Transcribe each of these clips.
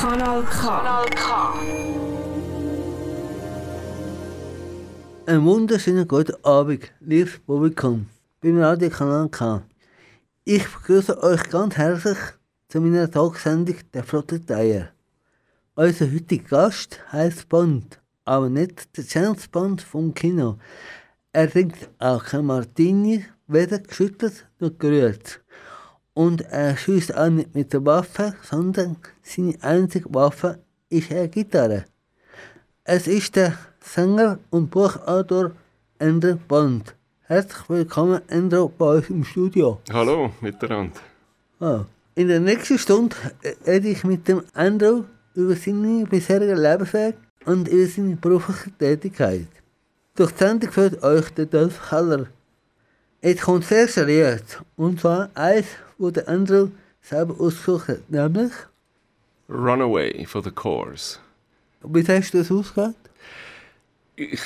Kanal K. Kanal K. Einen wunderschönen guten Abend, liebes Publikum, beim Radio Kanal K. Ich begrüße euch ganz herzlich zu meiner Talksendung «Der Flotte Dreier». Unser heutiger Gast heißt Bond, aber nicht der James Bond vom Kino. Er trinkt auch kein Martini, weder geschüttelt noch gerührt. Und er schießt auch nicht mit der Waffe, sondern seine einzige Waffe ist eine Gitarre. Es ist der Sänger und Buchautor Andrew Bond. Herzlich willkommen, Andrew, bei uns im Studio. Hallo miteinander. Ah. In der nächsten Stunde rede ich mit dem Andrew über seine bisherige Lebensweg und über seine berufliche Tätigkeit. Durch die Sendung führt euch der Dolph Haller. Jetzt kommt sehr seriös, und zwar eins, wo der Andrew selber ausgesucht hat, nämlich... Runaway for the Course. Wie hast du das ausgehört? Ich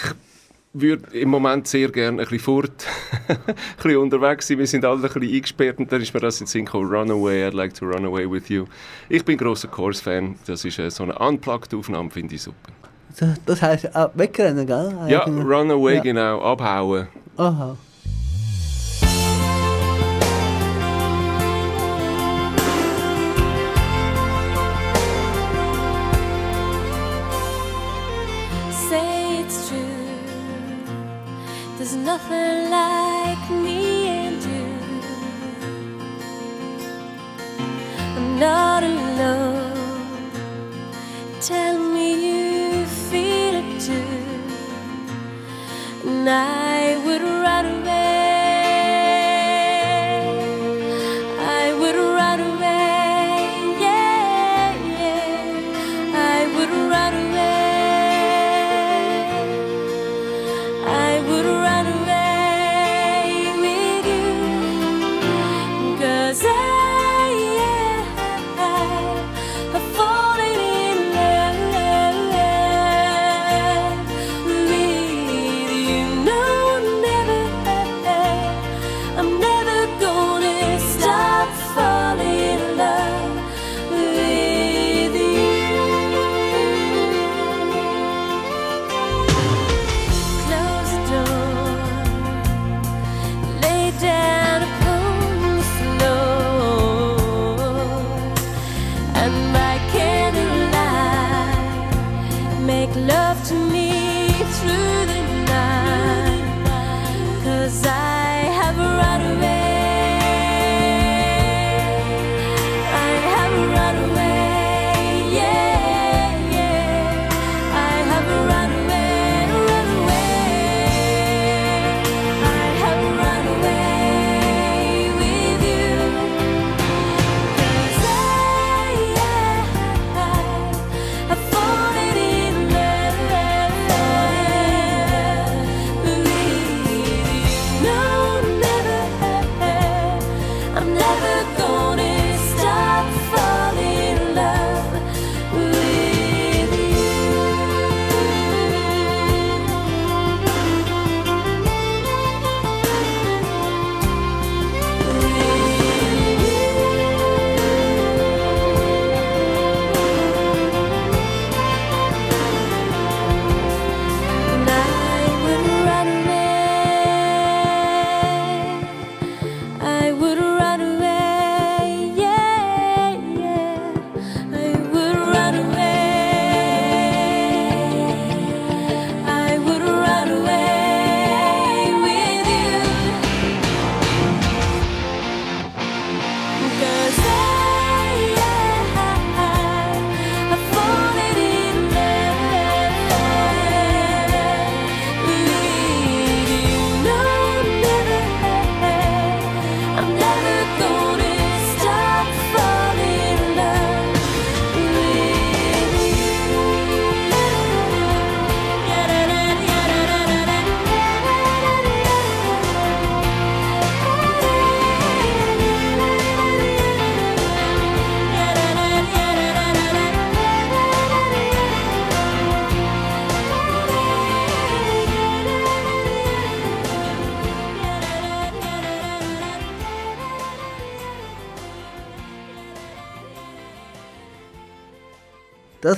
würde im Moment sehr gerne ein bisschen fort, ein bisschen unterwegs sein. Wir sind alle ein bisschen eingesperrt und dann ist mir das in den Sinn gekommen, Runaway, I'd like to run away with you. Ich bin großer Course-Fan, das ist so eine Unplugged-Aufnahme, finde ich super. Das heisst auch wegrennen, gell? Ja, Runaway, ja. genau, abhauen. Aha. Nothing like me and you. I'm not alone. Tell me you feel it too, and I would run away.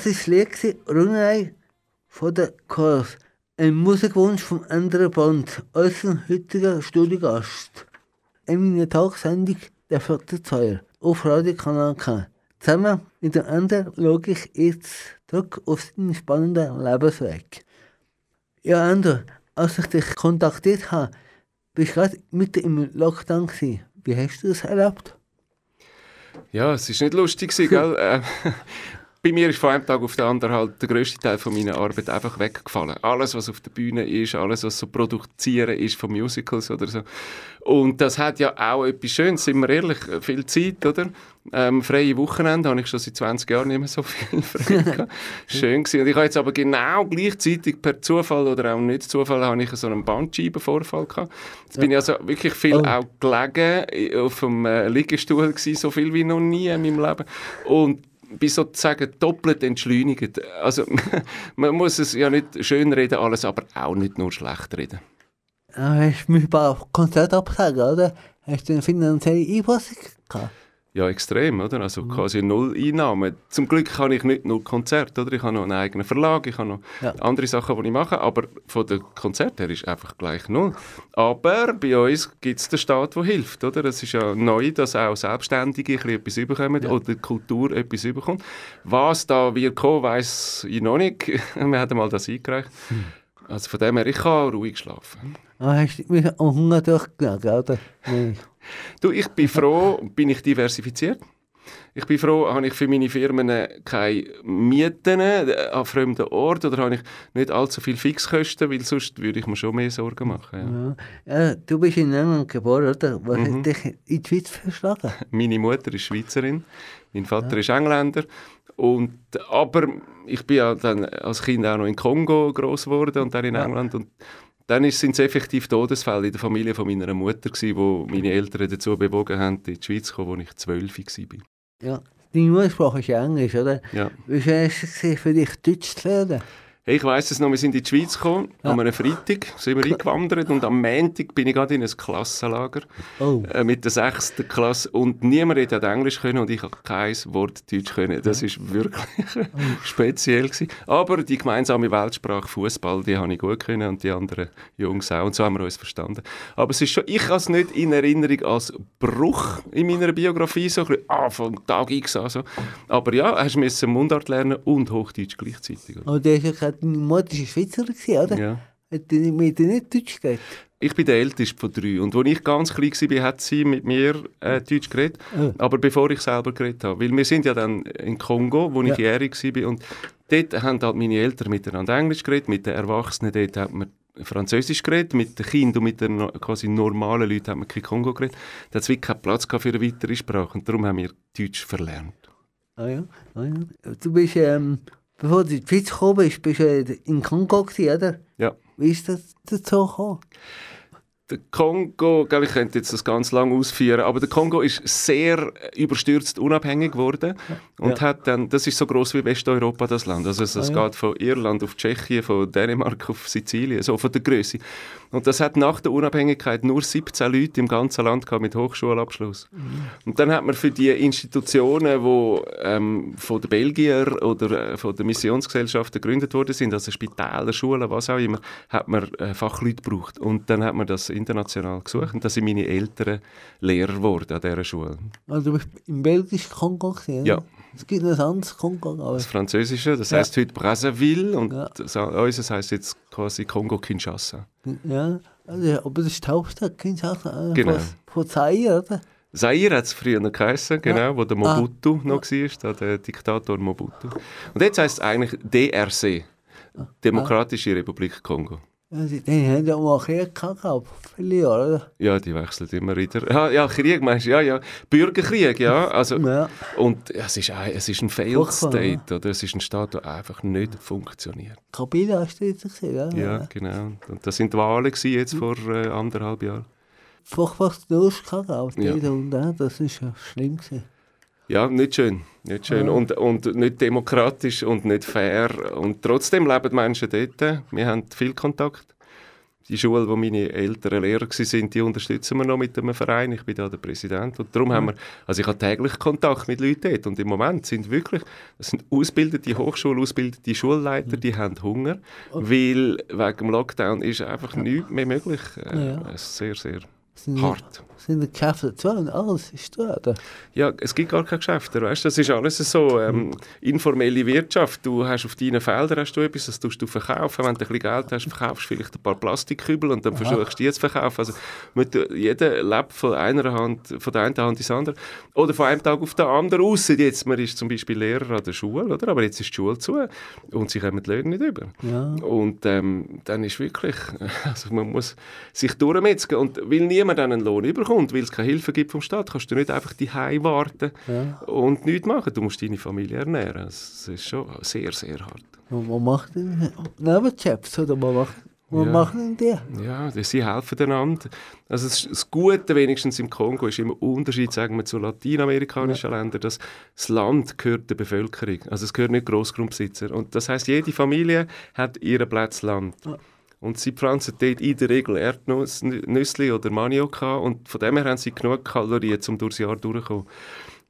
Das ist das Lied Runnerei von der Chorus. Ein Musikwunsch von Andrew Bond, unserem heutigen Studiogast. In meiner Tagsendung «Der flotte Zeuer» auf Radio Kanal K. Zusammen mit dem anderen schaue ich jetzt zurück auf seinen spannenden Lebensweg. Ja, Andrew, als ich dich kontaktiert habe, bist du gerade mitten im Lockdown. Gewesen. Wie hast du das erlebt? Ja, es war nicht lustig, gell? Bei mir ist von einem Tag auf den anderen halt der grösste Teil von meiner Arbeit einfach weggefallen. Alles, was auf der Bühne ist, alles, was so produzieren ist von Musicals oder so. Und das hat ja auch etwas Schönes, sind wir ehrlich, viel Zeit, oder? Ähm, freie Wochenende habe ich schon seit 20 Jahren nicht mehr so viel frei gehabt. Schön gewesen. Und ich habe jetzt aber genau gleichzeitig per Zufall oder auch nicht Zufall habe ich so einen Bandscheibenvorfall gehabt. Jetzt ja. bin ich also wirklich viel oh. auch gelegen auf dem äh, Liegestuhl gewesen, so viel wie noch nie in meinem Leben. Und bin sozusagen doppelt entschleunigt. Also man muss es ja nicht schön reden alles, aber auch nicht nur schlecht reden. Hast du mich bei Konzert absagen, oder? Hast du eine finanzielle Einfassung gehabt? Ja, extrem, oder? Also mhm. quasi null Einnahmen. Zum Glück habe ich nicht nur Konzerte, oder? Ich habe noch einen eigenen Verlag, ich habe noch ja. andere Sachen, die ich mache, aber von den Konzerten her ist einfach gleich null. Aber bei uns gibt es den Staat, der hilft, oder? Es ist ja neu, dass auch Selbstständige etwas bekommen ja. oder die Kultur etwas bekommt. Was da wird kommen, weiss ich noch nicht. Wir haben mal das eingereicht. Mhm. Also von dem her, ich kann ruhig schlafen. Ah, hast du mich am Hunger durchgelegt, oder? Nein. Du, ich bin froh, bin ich diversifiziert. Ich bin froh, habe ich für meine Firmen keine Mieten an fremden Orten oder habe ich nicht allzu viel Fixkosten, weil sonst würde ich mir schon mehr Sorgen machen. Ja. ja du bist in England geboren, oder? Was mhm. hat dich in die Schweiz verschlagen? Meine Mutter ist Schweizerin, mein Vater ja. ist Engländer und, aber ich bin ja dann als Kind auch noch in Kongo groß geworden und dann in. England. Und dann sind es effektiv Todesfälle in der Familie von meiner Mutter, gewesen, wo meine Eltern dazu bewogen haben, in die Schweiz zu kommen, als ich zwölf war. Ja, deine Muttersprache ist Englisch, oder? Ja. Wie war es für dich, Deutsch zu lernen? Hey, ich weiss es noch, wir sind in die Schweiz gekommen, ja. an einem Freitag sind wir eingewandert und am Montag bin ich gerade in ein Klassenlager oh. äh, mit der sechsten Klasse und niemand hat Englisch können und ich habe kein Wort Deutsch können. Das war ja. wirklich oh. speziell gewesen. Aber die gemeinsame Weltsprache Fußball, die habe ich gut können und die anderen Jungs auch und so haben wir uns verstanden. Aber es ist schon, ich habe es nicht in Erinnerung als Bruch in meiner Biografie, so ein bisschen, ah, von Tag X an so. Aber ja, hast du Mundart lernen und Hochdeutsch gleichzeitig. Oh, deine Mutter war Schweizerin, oder? Ja. Hat mit nicht Deutsch geredet? Ich bin der Älteste von drei. Und als ich ganz klein war, hat sie mit mir äh, Deutsch geredet. Oh. Aber bevor ich selber geredet habe. Weil wir sind ja dann in Kongo, wo ja. ich jährig war. Und dort haben halt meine Eltern miteinander Englisch geredet. Mit den Erwachsenen dort hat man Französisch geredet, mit den Kindern und mit den quasi normalen Leuten hat man kein Kongo geredet. Da hat es wirklich keinen Platz für eine weitere Sprache und darum haben wir Deutsch verlernt. Ah ja, ah ja. Du bist ähm, bevor du in die Schweiz gekommen bist, bist du in Kongo, oder? Ja. Wie ist das dazu gekommen? Der Kongo, ich könnte jetzt das ganz lang ausführen, aber der Kongo ist sehr überstürzt unabhängig geworden und ja. hat dann, das ist so groß wie Westeuropa das Land, also es, ah, ja. geht von Irland auf Tschechien, von Dänemark auf Sizilien, so von der Größe. Und das hat nach der Unabhängigkeit nur 17 Leute im ganzen Land gehabt mit Hochschulabschluss. Mhm. Und dann hat man für die Institutionen, die ähm, von den Belgier oder äh, von der Missionsgesellschaft gegründet worden sind, also Spitäler, Schulen, was auch immer, hat man äh, Fachleute gebraucht. Und dann hat man das international gesucht und da sind meine Eltern Lehrer geworden an dieser Schule. Also du bist im belgischen Kongo gesehen? Ja. Es gibt ein anderes Kongo. Aber... Das Französische, das ja. heißt heute Brazzaville und ja. das, unseres heißt jetzt quasi Kongo-Kinshasa. Ja, also, aber das ist die Hauptstadt Kinshasa äh, genau. von, Zaire, oder? Zaire hat es früher noch geheißen, genau, ja. wo der Mobutu ah. noch war, der Diktator Mobutu. Und jetzt heißt es eigentlich DRC, ah. Demokratische. Republik Kongo. Ja, die, die haben ja mal Krieg gehabt, viele Jahre, oder? Ja, die wechseln immer wieder. Ja, ja Krieg meinst du? Ja, ja. Bürgerkrieg, ja. Also, ja. Und es ist, ein, es ist ein Failed State, ja. oder? Es ist ein Staat, der einfach nicht funktioniert. Kabila hast du jetzt gesehen, ja? Ja, genau. Und das sind die Wahlen jetzt vor äh, anderthalb Jahren. Furchtbar Durst gehabt, ja. und das ist ja schlimm gewesen. Ja, nicht schön. Nicht schön. Ja. Und, und nicht demokratisch und nicht fair. Und trotzdem leben die Menschen dort. Wir haben viel Kontakt. die Schule, wo meine Eltern Lehrer waren, die unterstützen wir noch mit einem Verein. Ich bin da der Präsident. Und darum haben wir, also ich habe täglich Kontakt mit Leuten dort. Und im Moment sind wirklich, das sind ausgebildete Hochschule, ausgebildete Schulleiter, die haben Hunger, weil wegen dem Lockdown ist einfach nichts mehr möglich. Äh, Ja. Sehr, sehr Sind hart. Sind die Geschäfte zu und alles ist da? Ja, es gibt gar keine Geschäfte, weißt? Das ist alles so ähm, informelle Wirtschaft. Du hast auf deinen Feldern hast du etwas, das tust du verkaufen. Wenn du ein bisschen Geld hast, verkaufst du vielleicht ein paar Plastikkübel und dann versuchst du die zu verkaufen. Also mit, jeder lebt von einer Hand, von der einen Hand ins andere. Oder von einem Tag auf den anderen. Ausser jetzt, man ist zum Beispiel Lehrer an der Schule, oder? Aber jetzt ist die Schule zu und sie kommen die Löhne nicht über. Ja. Und ähm, dann ist wirklich, also man muss sich durchmetzen. Und weil niemand einen Lohn überkommt, weil es keine Hilfe gibt vom Staat, kannst du nicht einfach die warten Ja. und nichts machen. Du musst deine Familie ernähren. Das ist schon sehr, sehr hart. Und was macht denn Nebenjobs, oder was macht, was Ja. machen denn die? Ja, die- sie helfen einander. Also das, das Gute wenigstens im Kongo ist immer Unterschied, sagen wir, zu lateinamerikanischen Ländern, dass das Land gehört der Bevölkerung. Also es gehört nicht Grossgrundbesitzer. Und das heißt, jede Familie hat ihren Platz Land. Und sie pflanzen dort in der Regel Erdnüsse oder Maniok an und von dem her haben sie genug Kalorien, um durchs Jahr durchzukommen.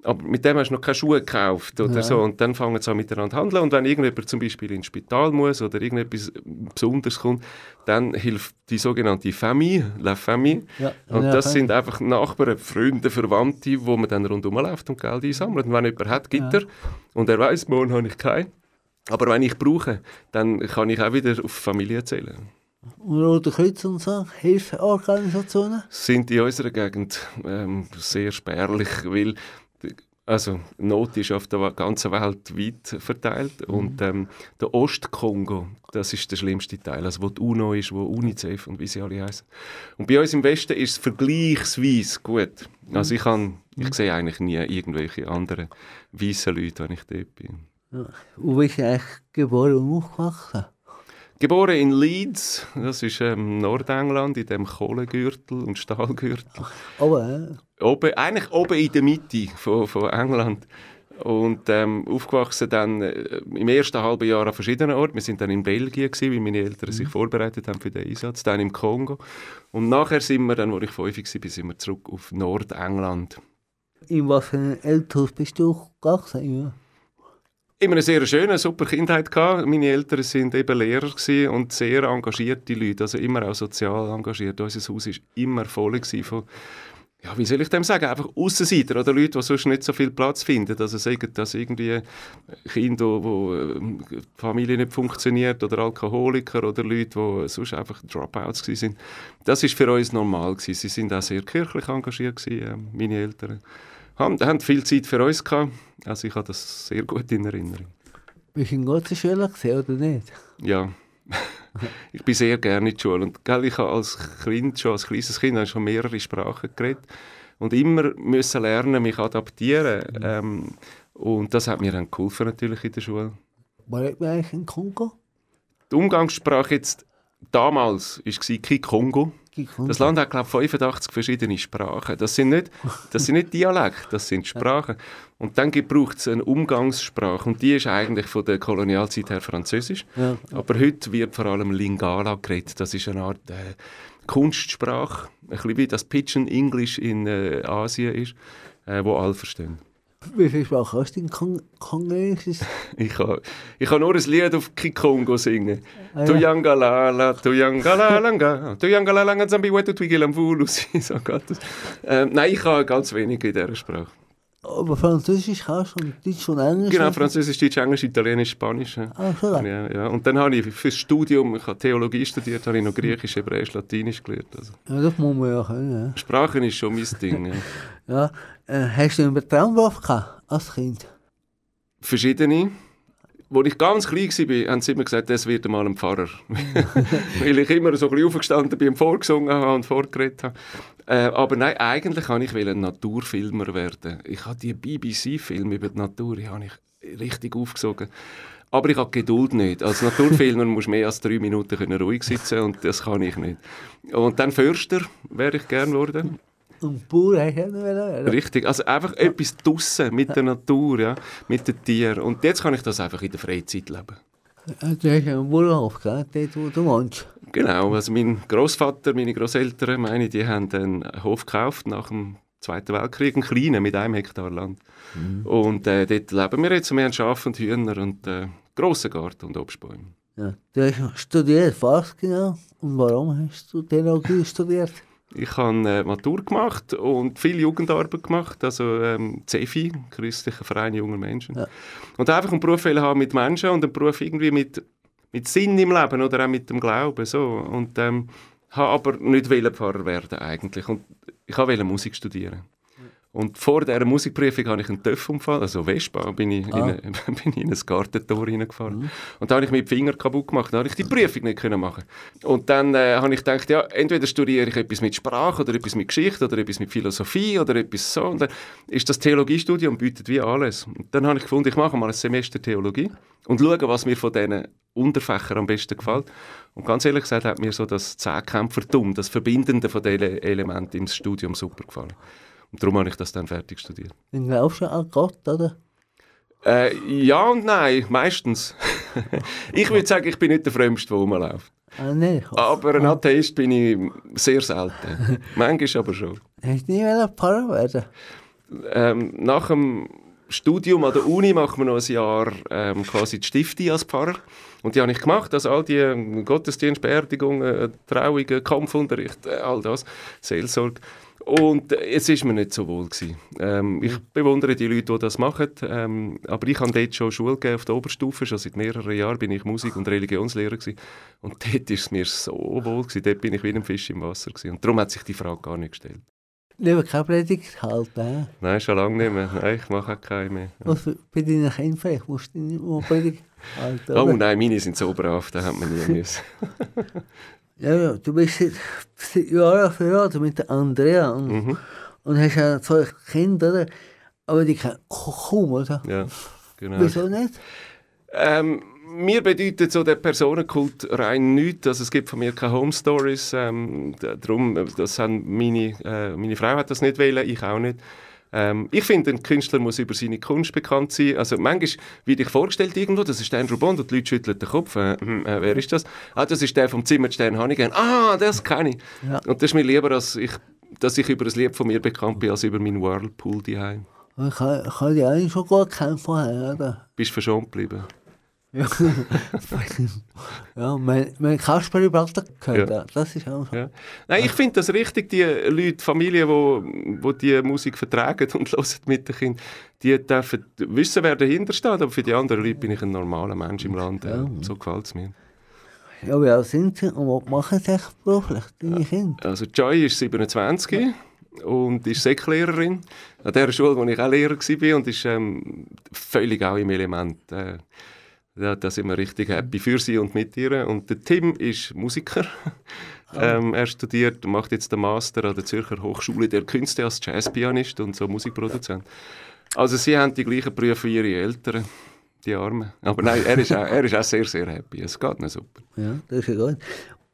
Aber mit dem hast du noch keine Schuhe gekauft oder Ja. so. Und dann fangen sie an miteinander zu handeln. Und wenn irgendjemand zum Beispiel ins Spital muss oder irgendetwas Besonderes kommt, dann hilft die sogenannte Famille, La Famille. Ja. Und Ja, das sind einfach Nachbarn, Freunde, Verwandte, wo man dann rundherum läuft und Geld einsammelt. Und wenn jemand hat, gibt er. Und er weiß, morgen habe ich keinen. Aber wenn ich brauche, dann kann ich auch wieder auf Familie zählen. Und Rote Kreuz und so, Hilfeorganisationen? sind in unserer Gegend ähm, sehr spärlich, weil also Not ist auf der ganzen Welt weit verteilt und ähm, der Ostkongo, das ist der schlimmste Teil, also wo die UNO ist, wo UNICEF und wie sie alle heißen. Und bei uns im Westen ist es vergleichsweise gut. Also ich, kann, ich sehe eigentlich nie irgendwelche anderen weißen Leute, wenn ich dort bin. Und bist du eigentlich geboren und aufgewachsen? Geboren in Leeds, das ist ähm, Nordengland, in dem Kohlegürtel und Stahlgürtel. Aber, äh, Oben, eigentlich oben in der Mitte von, von England. Und ähm, aufgewachsen dann äh, im ersten halben Jahr an verschiedenen Orten. Wir sind dann in Belgien, gewesen, weil meine Eltern sich vorbereitet haben für den Einsatz. Dann im Kongo. Und nachher sind wir dann, wo ich fünf war, sind wir zurück auf Nordengland. in was für einem Elternhaus bist du aufgewachsen? Immer eine sehr schöne, super Kindheit gehabt. Meine Eltern sind eben Lehrer und sehr engagierte Leute, also immer auch sozial engagiert. Unser Haus war immer voll von ja, wie soll ich dem sagen, einfach Aussenseiter oder Leute, die sonst nicht so viel Platz finden. Also sagen, dass irgendwie Kinder, wo ähm, die Familie nicht funktioniert oder Alkoholiker oder Leute, die sonst einfach Dropouts sind. Das ist für uns normal gewesen. Sie sind auch sehr kirchlich engagiert gewesen, ähm, meine Eltern. Haben, haben viel Zeit für uns gehabt. Also ich habe das sehr gut in Erinnerung. Bist du in großen Schule gesehen oder nicht? Ja. ich bin sehr gerne in die Schule. Und gell, ich habe als Kind, schon als kleines Kind, habe ich schon mehrere Sprachen geredet. Und immer müssen lernen, mich adaptieren. Ähm, und das hat mir dann geholfen natürlich in der Schule. Man eigentlich in Kongo? Die Umgangssprache jetzt damals war Kikongo. Kikongo. Das Land hat, glaube ich, 85 verschiedene Sprachen. Das sind nicht, das sind nicht Dialekte, das sind Sprachen. Und dann braucht es eine Umgangssprache. Und die ist eigentlich von der Kolonialzeit her Französisch. Ja. Aber heute wird vor allem Lingala geredet. Das ist eine Art äh, Kunstsprache. Ein bisschen wie das Pidgin English in äh, Asien ist, äh, wo alle verstehen. Wie viele Sprachen hast du in Kong Kongolesisch? Ich kann, ich kann nur ein Lied auf Kikongo singen. Ah, ja. Tuyangalala, Tuyangalalanga, Tuyangalalanga Zambi Wetu Twigilamvulu. So geht das. Ähm, nein, ich kann ganz wenig in dieser Sprache. Aber Französisch kannst du und Deutsch und Englisch? Genau? Französisch, Deutsch, Englisch, Italienisch, Spanisch. ja. Ah, schon. Ja, ja. Und dann habe ich fürs Studium, ich habe Theologie studiert, habe ich noch Griechisch, Hebräisch, Latinisch gelernt. Also, Ja, das muss man ja können. Sprachen ist schon mein Ding. Ja. Ja. Äh, hast du Traumberuf gehabt als Kind? Verschiedene. Als ich ganz klein war, haben sie immer gesagt, das wird mal ein Pfarrer. Weil ich immer so ein aufgestanden bin vorgesungen habe und vorgeredet habe. Äh, aber nein, eigentlich wollte ich ein Naturfilmer werden. Ich habe die BBC-Filme über die Natur, die habe ich richtig aufgesogen. Aber ich habe Geduld nicht. Als Naturfilmer musst du mehr als drei Minuten können ruhig sitzen und das kann ich nicht. Und dann Förster wäre ich gerne geworden. Und Bauer werden. Richtig, also einfach etwas draussen mit der Natur, ja, mit den Tieren. Und jetzt kann ich das einfach in der Freizeit leben. Du hast einen Bauernhof gehabt, dort wo du wohnst. Genau, also mein Großvater, meine Großeltern, meine, die haben einen Hof gekauft nach dem Zweiten Weltkrieg, einen kleinen mit einem Hektar Land. Mhm. Und äh, dort leben wir jetzt. Wir haben Schafe und Hühner und äh, grossen Garten und Obstbäume. Ja. Du hast studiert was genau und warum hast du Theologie studiert? Ich habe äh, Matur gemacht und viel Jugendarbeit gemacht, also ähm, CEFI, Christlicher Verein junger Menschen. Ja. Und einfach einen Beruf haben mit Menschen und einen Beruf irgendwie mit, mit Sinn im Leben oder auch mit dem Glauben. So. Und ähm, habe aber nicht Pfarrer werden eigentlich. Und ich wollte Musik studieren. Und vor dieser Musikprüfung hatte ich einen Töpfunfall, also Vespa, bin ich, ah. in, bin ich in ein Gartentor reingefahren. Mhm. Und da habe ich mir die Finger kaputt gemacht, da habe ich die Prüfung nicht können machen Und dann äh, habe ich gedacht, ja, entweder studiere ich etwas mit Sprache oder etwas mit Geschichte oder etwas mit Philosophie oder etwas so. Und dann ist das Theologiestudium bietet wie alles. Und dann habe ich gefunden, ich mache mal ein Semester Theologie und schaue, was mir von diesen Unterfächern am besten gefällt. Und ganz ehrlich gesagt hat mir so das Zehnkämpfertum, das Verbindende von diesen Elementen im Studium super gefallen. Und darum habe ich das dann fertig studiert. Glaubst du an Gott, oder? Äh, ja und nein, meistens. ich würde sagen, ich bin nicht der Frömmste, der rumläuft. Ah, nee, aber ein Atheist bin ich sehr selten. Manchmal aber schon. Hast du nie Pfarrer werden ähm, Nach dem Studium an der Uni machen wir noch ein Jahr ähm, quasi die Stiftung als Pfarrer. Und die habe ich gemacht, also all die ähm, Gottesdienstbeerdigungen, Trauungen, Kampfunterricht, äh, all das, Seelsorge. Und es ist mir nicht so wohl gewesen. Ähm, ich bewundere die Leute, die das machen, ähm, aber ich habe dort schon Schule gegeben auf der Oberstufe, schon seit mehreren Jahren bin ich Musik- und Religionslehrer gewesen. und dort ist es mir so wohl gewesen, dort bin ich wie ein Fisch im Wasser gewesen. und darum hat sich die Frage gar nicht gestellt. Lieber keine Predigt halten? Nein, schon lange nicht mehr. Nein, ich mache auch keine mehr. Was bei deinen Kindern vielleicht? Musst du nicht mehr Predigt halten? Oh nein, meine sind so brav, da hat man nie müssen. Ja, ja, du bist seit, seit Jahren verheiratet mit der Andrea und, mhm. und hast ja zwei Kinder, oder? aber die kennen kaum, oder? Ja, genau. Wieso nicht? Ähm, mir bedeutet so der Personenkult rein nichts. Also es gibt von mir keine Home Stories. Ähm, darum, das haben meine, äh, meine Frau hat das nicht wählen, ich auch nicht. Ähm, ich finde, ein Künstler muss über seine Kunst bekannt sein. Also manchmal wird ich vorgestellt irgendwo, das ist Andrew Bond und die Leute schütteln den Kopf. Äh, hm, äh, wer ist das? Ah, das ist der vom Zimmerstern Hannigan. Ah, das kenne ich. Ja. Und das ist mir lieber, als ich, dass ich über ein Lied von mir bekannt bin, als über meinen Whirlpool daheim. Ich habe, ich habe die eigentlich schon gut kennen vorher, oder? Bist verschont geblieben? Ja, ja mein, mein Kasper Balter gehört, ja. das ist auch so. Ja. Nein, ich finde das richtig, die Leute, Familien, die wo, wo die Musik vertragen und hören mit den Kindern, die dürfen wissen, wer dahinter steht, aber für die anderen Leute bin ich ein normaler Mensch im Land, ja. so gefällt es mir. Ja, wie alt sind sie und was machen sie beruflich, deine Kinder? Also Joy ist 27 und ist Säcklehrerin an der Schule, wo ich auch Lehrer war und ist ähm, völlig auch im Element. Äh, ja, da sind wir richtig happy für sie und mit ihr. Und der Tim ist Musiker. Ah. Ähm, er studiert, macht jetzt den Master an der Zürcher Hochschule der Künste als Jazzpianist und so Musikproduzent. Also sie haben die gleichen Berufe wie ihre Eltern, die Armen. Aber nein, er ist, auch, er ist auch sehr, sehr happy. Es geht mir super. Ja, das ist ja gut.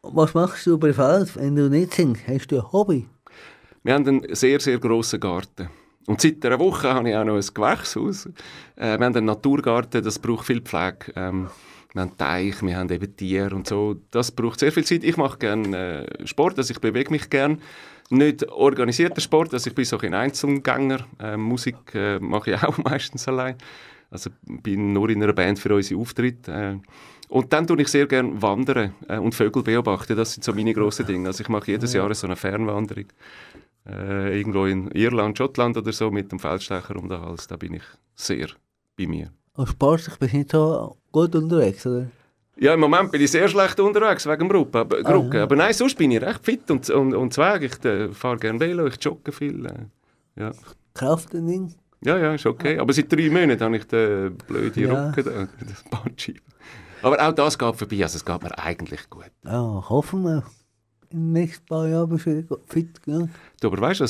Was machst du privat, wenn du nicht singst? Hast du ein Hobby? Wir haben einen sehr, sehr grossen Garten. Und seit einer Woche habe ich auch noch ein Gewächshaus. Äh, wir haben einen Naturgarten, das braucht viel Pflege. Ähm, wir haben Teich, wir haben eben Tiere und so. Das braucht sehr viel Zeit. Ich mache gerne äh, Sport, also ich bewege mich gerne. Nicht organisierter Sport, also ich bin so ein Einzelgänger. Äh, Musik äh, mache ich auch meistens allein. Also bin nur in einer Band für unsere Auftritte. Äh, und dann tue ich sehr gerne wandern äh, und Vögel beobachten. Das sind so meine grossen Dinge. Also ich mache jedes Jahr so eine Fernwanderung äh, irgendwo in Irland, Schottland oder so mit dem Feldstecher um den Hals, da bin ich sehr bei mir. Und sportlich bist du nicht so gut unterwegs, oder? Ja, im Moment bin ich sehr schlecht unterwegs wegen dem Ruppen, aber, ah, ja. aber nein, sonst bin ich recht fit und, und, und zweg. Ich äh, fahre gerne Velo, ich jogge viel. Äh, ja. Krafttraining? Ja, ja, ist okay. Aber seit drei Monaten habe ich den blöden ja. Rücken, das Bandscheiben. Aber auch das geht vorbei, also es geht mir eigentlich gut. Ja, hoffen wir im nächsten paar Jahren bist du fit. Ja. Du, aber weißt du,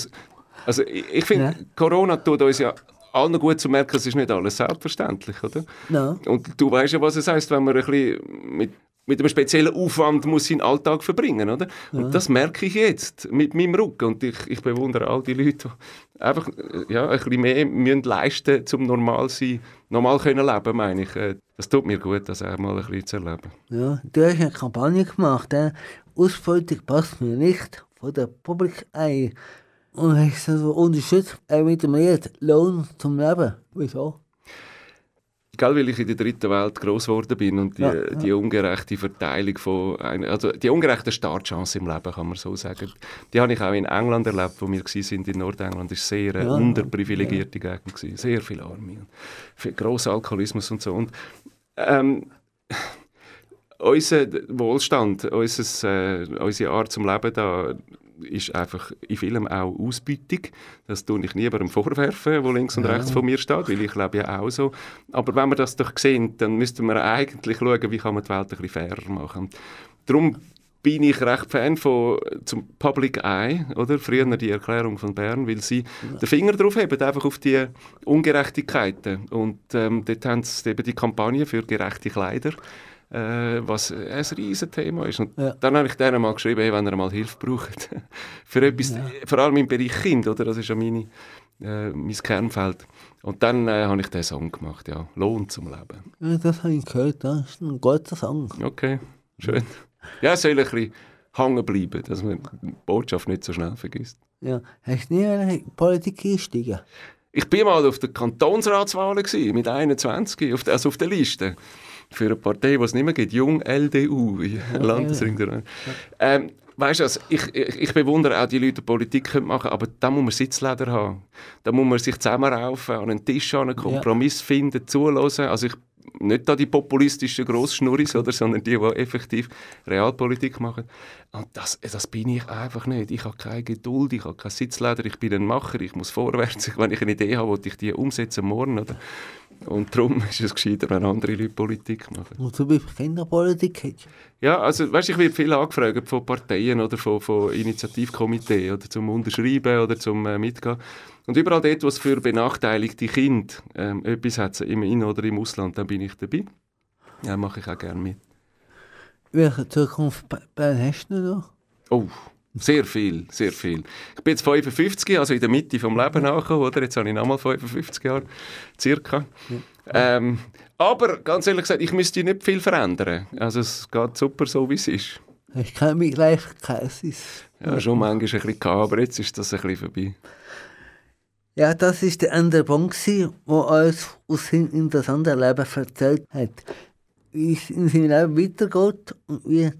also ich, ich finde, ja. Corona tut uns ja allen gut zu merken, es ist nicht alles selbstverständlich, oder? No. Und du weißt ja, was es heißt, wenn man ein bisschen mit mit einem speziellen Aufwand muss seinen Alltag verbringen, oder? Und das merke ich jetzt mit meinem Rücken und ich, ich bewundere all die Leute, die einfach äh, ja, ein bisschen mehr müssen leisten zum normal sein, normal können leben, meine ich. Äh, Das tut mir gut, das auch mal ein bisschen zu erleben. Ja, du hast eine Kampagne gemacht, äh? Ausbeutung passt mir nicht, von der Public Eye. Und hast so unterstützt äh, mit dem Lied Lohn zum Leben. Wieso? Gell, weil ich in der dritten Welt groß geworden bin und die, Ja, ja. die ungerechte Verteilung von, einer- also die ungerechte Startchance im Leben, kann man so sagen, die habe ich auch in England erlebt, wo wir sind in Nordengland. Das war sehr Ja. unterprivilegierte Gegend, gewesen. sehr viel Arme, viel grosser Alkoholismus und so. Und, ähm, unser Wohlstand, unser, äh, unsere Art zum Leben da ist einfach in vielem auch Ausbeutung. Das tue ich niemandem vorwerfen, der links und rechts von mir steht, weil ich lebe ja auch so. Aber wenn wir das doch sehen, dann müssten wir eigentlich schauen, wie kann man die Welt ein bisschen fairer machen. Darum bin ich recht Fan von zum Public Eye, oder? Früher die Erklärung von Bern, weil sie den Finger drauf haben, einfach auf die Ungerechtigkeiten. Und ähm, dort haben sie eben die Kampagne für gerechte Kleider, äh, was ein riesen Thema ist. Und Ja. dann habe ich denen mal geschrieben, hey, wenn ihr mal Hilfe braucht, für etwas, vor allem im Bereich Kind, oder? Das ist ja meine, äh, mein Kernfeld. Und dann äh, habe ich den Song gemacht, ja, Lohn zum Leben. Ja, das habe ich gehört, das ist ein guter Song. Okay, schön. Ja, es soll ein bisschen hängen bleiben, dass man die Botschaft nicht so schnell vergisst. Ja. Hast du nie in die Politik eingestiegen? Ich bin mal auf der Kantonsratswahl gewesen, mit 21, auf der, also auf der Liste. Für eine Partei, die es nicht mehr gibt, Jung LDU, Landesring der ähm, Weißt du, also ich, ich, ich bewundere auch die Leute, die Politik können machen aber da muss man Sitzleder haben. Da muss man sich zusammenraufen, an einen Tisch an, einen Kompromiss finden, zulassen. Also ich, nicht da die populistischen Grossschnurris, oder, sondern die, die effektiv Realpolitik machen. Und das, das bin ich einfach nicht. Ich habe keine Geduld, ich habe kein Sitzleder, ich bin ein Macher, ich muss vorwärts. Wenn ich eine Idee habe, will ich die umsetzen morgen. Oder? Und darum ist es gescheiter, wenn andere Leute Politik machen. Und zum Beispiel Kinderpolitik hast. Ja, also weißt, ich werde viel angefragt von Parteien oder von, von Initiativkomitee oder zum Unterschreiben oder zum äh, Mitgehen. Und überall dort, wo es für benachteiligte Kinder ähm, etwas hat, im In- oder im Ausland, dann bin ich dabei. Ja, mache ich auch gerne mit. Welche Zukunft hast du noch? Oh, sehr viel, sehr viel. Ich bin jetzt 55, also in der Mitte vom Leben angekommen, oder? Jetzt habe ich nochmal 55 Jahre, circa. Ähm, aber ganz ehrlich gesagt, ich müsste nicht viel verändern. Also es geht super so, wie es ist. Hast du keine Mitgleichkeit? Ja, schon manchmal ein bisschen gehabt, aber jetzt ist das ein bisschen vorbei. Ja, das ist der andere Punkt, der uns aus seinem interessanten Leben erzählt hat. Wie es in seinem Leben weitergeht und wie,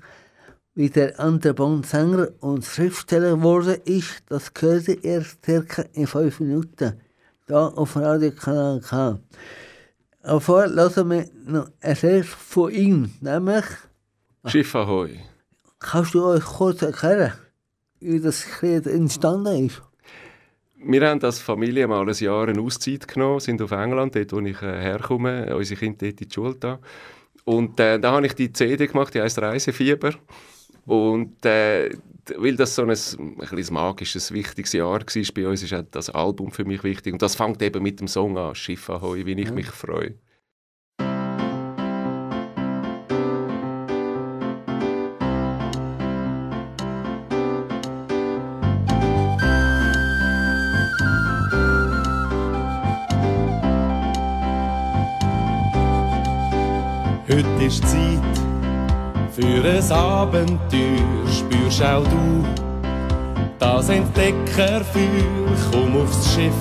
wie der andere Punkt Sänger und Schriftsteller geworden ist, das hört ihr erst circa in fünf Minuten. Da auf Radio Kanal K. Aber vorher hören wir noch ein Lied von ihm, nämlich, Schiff Ahoi. kannst du euch kurz erklären, wie das Lied entstanden ist? Wir haben als Familie mal ein Jahr eine Auszeit genommen, sind auf England, dort wo ich äh, herkomme, unsere Kinder dort in die Schule da. Und äh, da habe ich die CD gemacht, die heisst Reisefieber. Und äh, weil das so ein, ein, magisches, wichtiges Jahr war bei uns, ist auch das Album für mich wichtig. Und das fängt eben mit dem Song an, Schiff Ahoi, wie ich mich freue. Heute ist Zeit für ein Abenteuer, spürst auch du das Entdeckerfeuer. Komm aufs Schiff,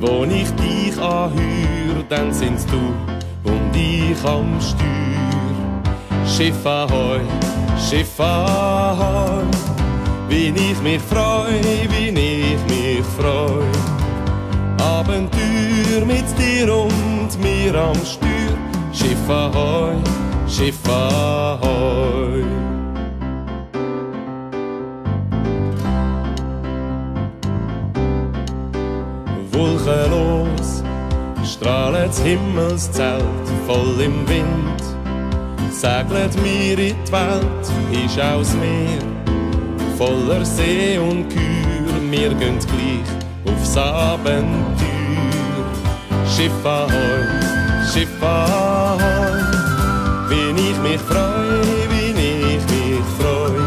wo ich dich anhöre, dann sind's du und ich am Steuer. Schiff ahoi, Schiff ahoi, wie ich mich freu, wie ich mich freu. Abenteuer mit dir und mir am Steuer. Schiff ahoi, Schiff ahoi. Wolkenlos strahlt Himmelszelt voll im Wind. Segelt mir in die Welt, ist aus Meer voller See und Kür. Wir gehen gleich aufs Abenteuer. Schiff ahoi, Schiff ahoi, mich freu, wie ich mich freue.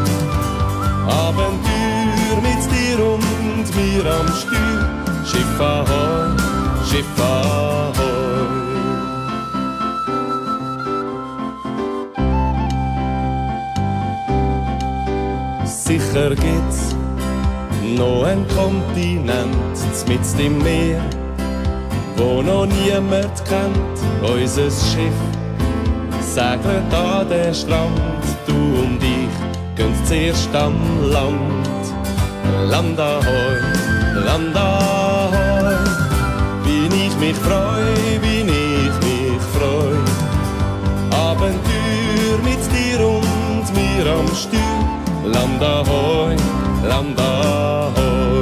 Abenteuer mit dir und mir am Stuhl. Schiff ahoi, Schiff ahoi. Sicher gibt's noch ein Kontinent, mit dem Meer, wo noch niemand kennt, unser Schiff segelt an den Strand, du und ich gehen zuerst am Land. Land ahoi, Land ahoi, wie ich mich freu, wie ich mich freu. Abenteuer mit dir und mir am Steuer, Land ahoi, Land ahoi.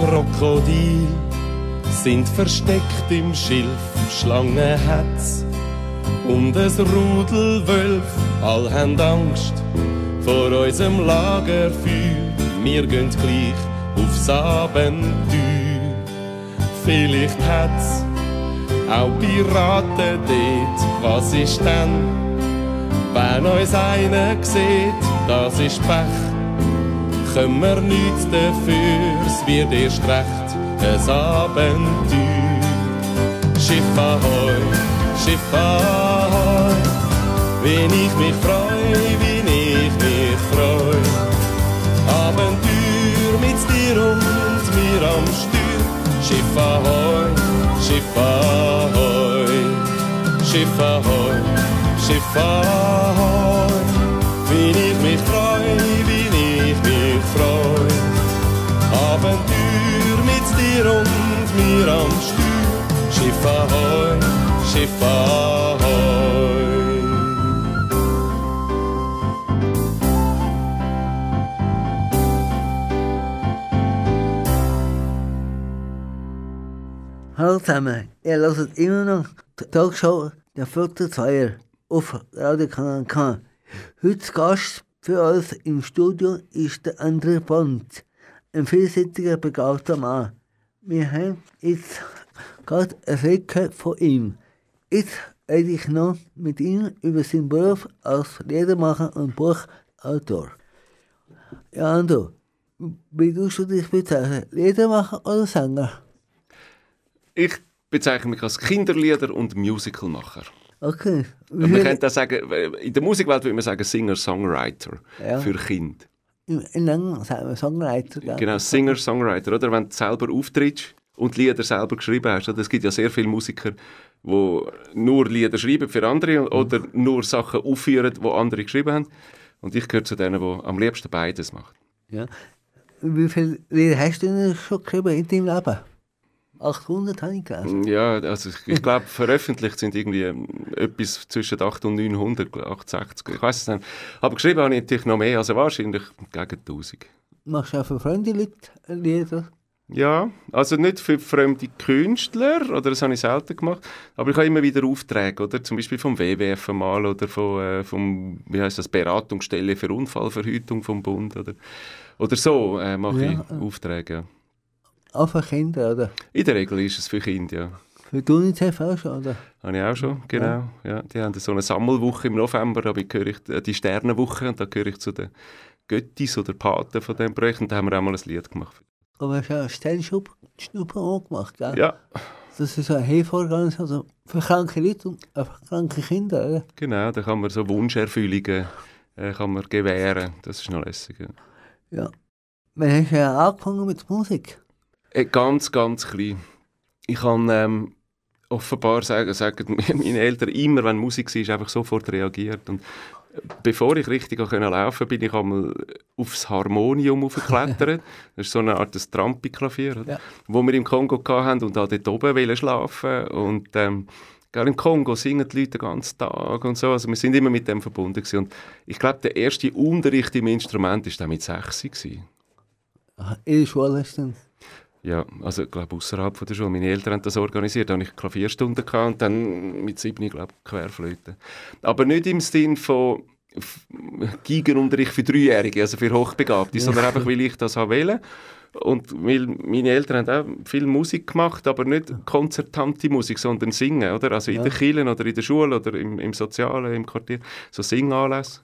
Krokodil sind versteckt im Schilf, Schlangen hat's und es Rudel Wölf, all haben Angst vor unserem Lagerfeuer. Wir gehen gleich aufs Abenteuer. Vielleicht hat's auch Piraten dort. Was ist denn, wenn uns einer sieht? Das ist Pech können wir nichts dafür, es wird erst recht ein Abenteuer. Schiff ahoi, Schiff ahoi, wenn ich mich freu, wenn ich mich freu. Abenteuer mit dir und mir am Steuer. Schiff ahoi, Schiff ahoi, Schiff ahoi, Schiff ahoi, Abenteuer mit dir und mir am Steuer. Schiff ahoi, Schiff ahoi. Hallo zusammen, ihr hört immer noch die Talkshow der Flotte Zweier auf Radio Kanal K. Heute Gast für uns im Studio ist der André Bond, ein vielseitiger, begabter Mann. Wir haben jetzt gerade ein Lied gehört von ihm. Jetzt rede ich noch mit ihm über seinen Beruf als Liedermacher und Buchautor. Ja, Ando, wie tust du dich bezeichnen? Liedermacher oder Sänger? Ich bezeichne mich als Kinderlieder- und Musicalmacher. Okay. Und man könnte auch sagen, äh, in der Musikwelt würde man sagen Singer-Songwriter Ja. für Kinder. In, England Songwriter. gell? Genau, Singer-Songwriter, oder? Wenn du selber auftrittst und Lieder selber geschrieben hast. Es gibt ja sehr viele Musiker, die nur Lieder schreiben für andere oder nur Sachen aufführen, die andere geschrieben haben. Und ich gehöre zu denen, die am liebsten beides machen. Ja. Wie viele Lieder hast du denn schon geschrieben in deinem Leben? 800 habe ich gelesen. Ja, also ich, ich glaube, veröffentlicht sind irgendwie ähm, etwas zwischen 800 und 900, 860, ich weiß es nicht. Aber geschrieben habe ich natürlich noch mehr, also wahrscheinlich gegen 1000. Machst du auch für Freunde Leute Lieder? Ja, also nicht für fremde Künstler, oder das habe ich selten gemacht, aber ich habe immer wieder Aufträge, oder? Zum Beispiel vom WWF mal oder von, äh, vom, wie heißt das, Beratungsstelle für Unfallverhütung vom Bund, oder? Oder so äh, mache Ja. ich Aufträge, ja. Auch für Kinder, oder? In der Regel ist es für Kinder, ja. Für die UNICEF auch schon, oder? Habe ich auch schon, genau. Ja. die haben so eine Sammelwoche im November, da gehöre ich, äh, die Sternenwoche, und da gehöre ich zu den Göttis oder Paten von diesem Projekt, und da haben wir auch mal ein Lied gemacht. Aber hast du auch Sternschnuppen auch gemacht, gell? Ja, Das ist eine Hilfeorganisation für kranke Leute und einfach kranke Kinder, oder? genau, da kann man so Wunscherfüllungen äh, kann man gewähren, das ist noch lässig, ja. Ja. Hast du ja angefangen mit Musik? Äh, ganz, ganz klein. Ich kann ähm, offenbar sagen, sagen meine Eltern immer, wenn Musik war, einfach sofort reagiert. Und äh, bevor ich richtig laufen konnte, bin ich einmal aufs Harmonium aufgeklettert. Das ist so eine Art Trampi-Klavier? Ja. wo wir im Kongo hatten und da dort oben schlafen Und ähm, Im Kongo singen die Leute den ganzen Tag und so. Also wir sind immer mit dem verbunden. Gewesen. Und ich glaube, der erste Unterricht im Instrument war dann mit 6 gewesen. Aha, In der Schule hast. Ja, also ich glaube außerhalb von der Schule. Meine Eltern haben das organisiert. Da hatte ich Klavierstunden gehabt und dann mit sieben, glaube ich, Querflöte. Aber nicht im Sinn von Gigenunterricht für Dreijährige, also für Hochbegabte, sondern einfach, weil ich das wollen. Und weil meine Eltern haben auch viel Musik gemacht, aber nicht konzertante Musik, sondern Singen, oder? Also in Ja. der Kirche oder in der Schule oder im, im Sozialen, im Quartier, so Singanlässe.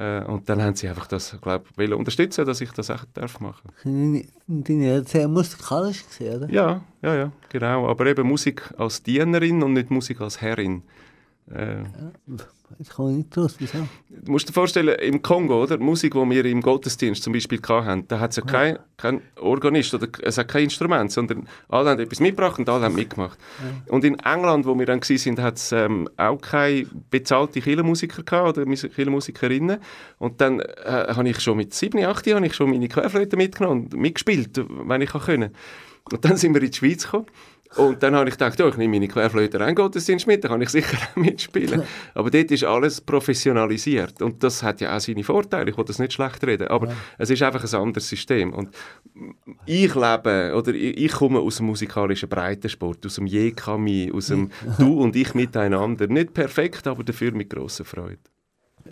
Äh, und dann haben sie einfach das, glaube ich, unterstützen, dass ich das echt darf machen. Deine- Eltern sehr musikalisch gesehen, oder? Ja, ja, ja, genau. Aber eben Musik als Dienerin und nicht Musik als Herrin. Äh, Ich komme nicht raus, wieso? Du musst dir vorstellen, im Kongo, oder? Die Musik, die wir im Gottesdienst zum Beispiel hatten, da hat es ja kein, kein Organist oder es hat kein Instrument, sondern alle haben etwas mitgebracht und alle haben mitgemacht. Und in England, wo wir dann waren, hat es ähm, auch keine bezahlte Kirchenmusiker gehabt oder Mus- Kirchenmusikerinnen. Und dann äh, habe ich schon mit 7, 8 Jahren ich schon meine Querflöte mitgenommen und mitgespielt, wenn ich können. Und dann sind wir in die Schweiz gekommen. Und dann habe ich gedacht, ja, ich nehme meine Querflöte rein, Gottesdienst mit, dann kann ich sicher auch mitspielen. Aber dort ist alles professionalisiert. Und das hat ja auch seine Vorteile, ich will das nicht schlecht reden. Aber es ist einfach ein anderes System. Und ich lebe, oder ich, ich komme aus dem musikalischen Breitensport, aus dem Jekami, aus dem Du und ich miteinander. Nicht perfekt, aber dafür mit grosser Freude.